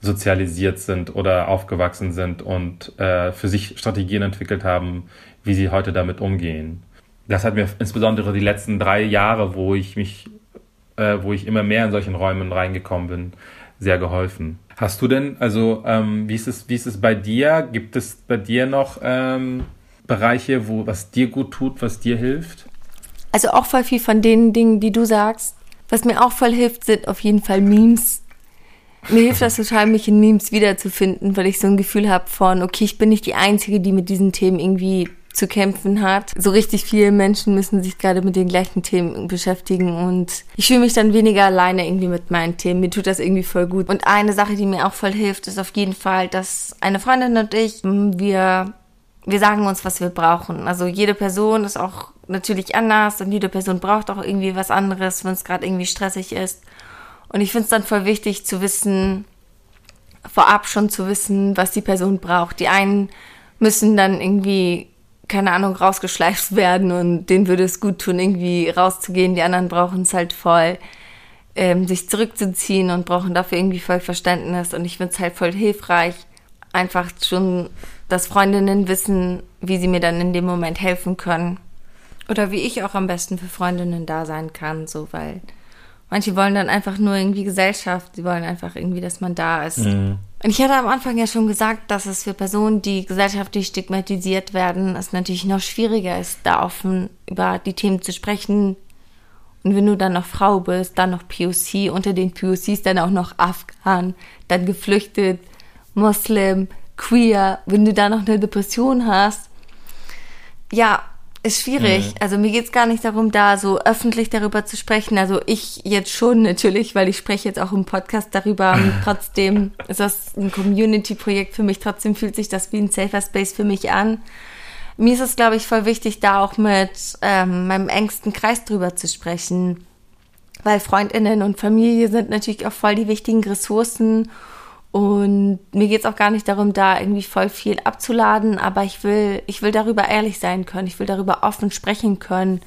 Speaker 3: sozialisiert sind oder aufgewachsen sind und äh, für sich Strategien entwickelt haben, wie sie heute damit umgehen das hat mir insbesondere die letzten drei Jahre, wo ich mich, äh, wo ich immer mehr in solchen Räumen reingekommen bin, sehr geholfen. Hast du denn, also ähm, wie, ist es, wie ist es bei dir? Gibt es bei dir noch ähm, Bereiche, wo was dir gut tut, was dir hilft?
Speaker 1: Also auch voll viel von den Dingen, die du sagst. Was mir auch voll hilft, sind auf jeden Fall Memes. Mir hilft das total, mich in Memes wiederzufinden, weil ich so ein Gefühl habe von, okay, ich bin nicht die Einzige, die mit diesen Themen irgendwie zu kämpfen hat. So richtig viele Menschen müssen sich gerade mit den gleichen Themen beschäftigen und ich fühle mich dann weniger alleine irgendwie mit meinen Themen. Mir tut das irgendwie voll gut. Und eine Sache, die mir auch voll hilft, ist auf jeden Fall, dass eine Freundin und ich, wir, wir sagen uns, was wir brauchen. Also jede Person ist auch natürlich anders und jede Person braucht auch irgendwie was anderes, wenn es gerade irgendwie stressig ist. Und ich finde es dann voll wichtig zu wissen, vorab schon zu wissen, was die Person braucht. Die einen müssen dann irgendwie keine Ahnung, rausgeschleift werden und denen würde es gut tun, irgendwie rauszugehen. Die anderen brauchen es halt voll, ähm, sich zurückzuziehen und brauchen dafür irgendwie voll Verständnis. Und ich finde es halt voll hilfreich, einfach schon, dass Freundinnen wissen, wie sie mir dann in dem Moment helfen können. Oder wie ich auch am besten für Freundinnen da sein kann, so, weil manche wollen dann einfach nur irgendwie Gesellschaft, sie wollen einfach irgendwie, dass man da ist. Mhm. Und ich hatte am Anfang ja schon gesagt, dass es für Personen, die gesellschaftlich stigmatisiert werden, es natürlich noch schwieriger ist, da offen über die Themen zu sprechen. Und wenn du dann noch Frau bist, dann noch POC, unter den POCs dann auch noch Afghan, dann geflüchtet, Muslim, queer, wenn du da noch eine Depression hast, ja, ist schwierig. Mhm. Also mir geht's gar nicht darum, da so öffentlich darüber zu sprechen. Also ich jetzt schon natürlich, weil ich spreche jetzt auch im Podcast darüber. Und trotzdem ist das ein Community-Projekt für mich. Trotzdem fühlt sich das wie ein safer Space für mich an. Mir ist es, glaube ich, voll wichtig, da auch mit ähm, meinem engsten Kreis drüber zu sprechen. Weil Freundinnen und Familie sind natürlich auch voll die wichtigen Ressourcen. Und mir geht es auch gar nicht darum, da irgendwie voll viel abzuladen, aber ich will, ich will darüber ehrlich sein können, ich will darüber offen sprechen können.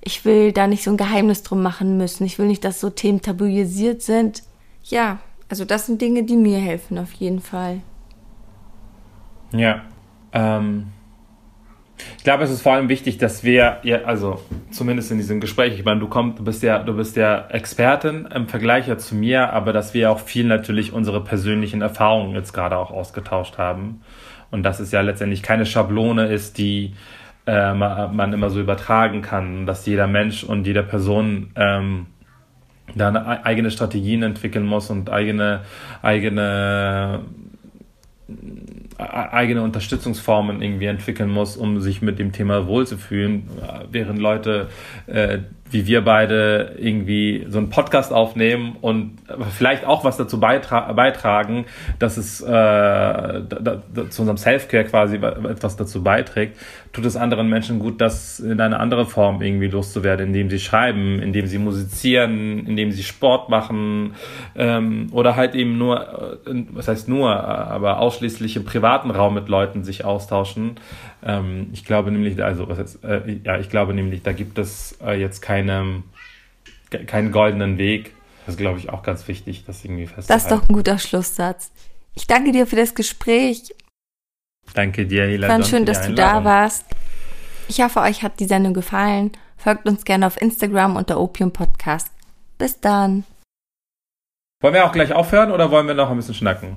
Speaker 1: Ich will da nicht so ein Geheimnis drum machen müssen. Ich will nicht, dass so Themen tabuisiert sind. Ja, also das sind Dinge, die mir helfen, auf jeden Fall.
Speaker 3: Ja. Ähm, ich glaube, es ist vor allem wichtig, dass wir, ja, also zumindest in diesem Gespräch, ich meine, du kommst, du bist ja, du bist ja Expertin im Vergleich ja zu mir, aber dass wir auch viel natürlich unsere persönlichen Erfahrungen jetzt gerade auch ausgetauscht haben. Und dass es ja letztendlich keine Schablone ist, die äh, man immer so übertragen kann, dass jeder Mensch und jede Person ähm, da eigene Strategien entwickeln muss und eigene, eigene eigene Unterstützungsformen irgendwie entwickeln muss, um sich mit dem Thema wohlzufühlen, während Leute äh, wie wir beide irgendwie so einen Podcast aufnehmen und vielleicht auch was dazu beitra beitragen, dass es äh, zu unserem Self-Care quasi etwas dazu beiträgt, tut es anderen Menschen gut, das in eine andere Form irgendwie loszuwerden, indem sie schreiben, indem sie musizieren, indem sie Sport machen ähm, oder halt eben nur, äh, was heißt nur, aber ausschließlich im privaten Raum mit Leuten sich austauschen. Ähm, ich glaube nämlich, also was jetzt, äh, ja, ich glaube nämlich, da gibt es äh, jetzt keine, keinen goldenen Weg. Das ist, glaube ich, auch ganz wichtig, das irgendwie festzuhalten.
Speaker 1: Das ist doch ein guter Schlusssatz. Ich danke dir für das Gespräch.
Speaker 3: Danke dir,
Speaker 1: Hila. Fand schön, dass du da warst. Ich hoffe, euch hat die Sendung gefallen. Folgt uns gerne auf Instagram unter Opium Podcast. Bis dann.
Speaker 3: Wollen wir auch gleich aufhören oder wollen wir noch ein bisschen schnacken?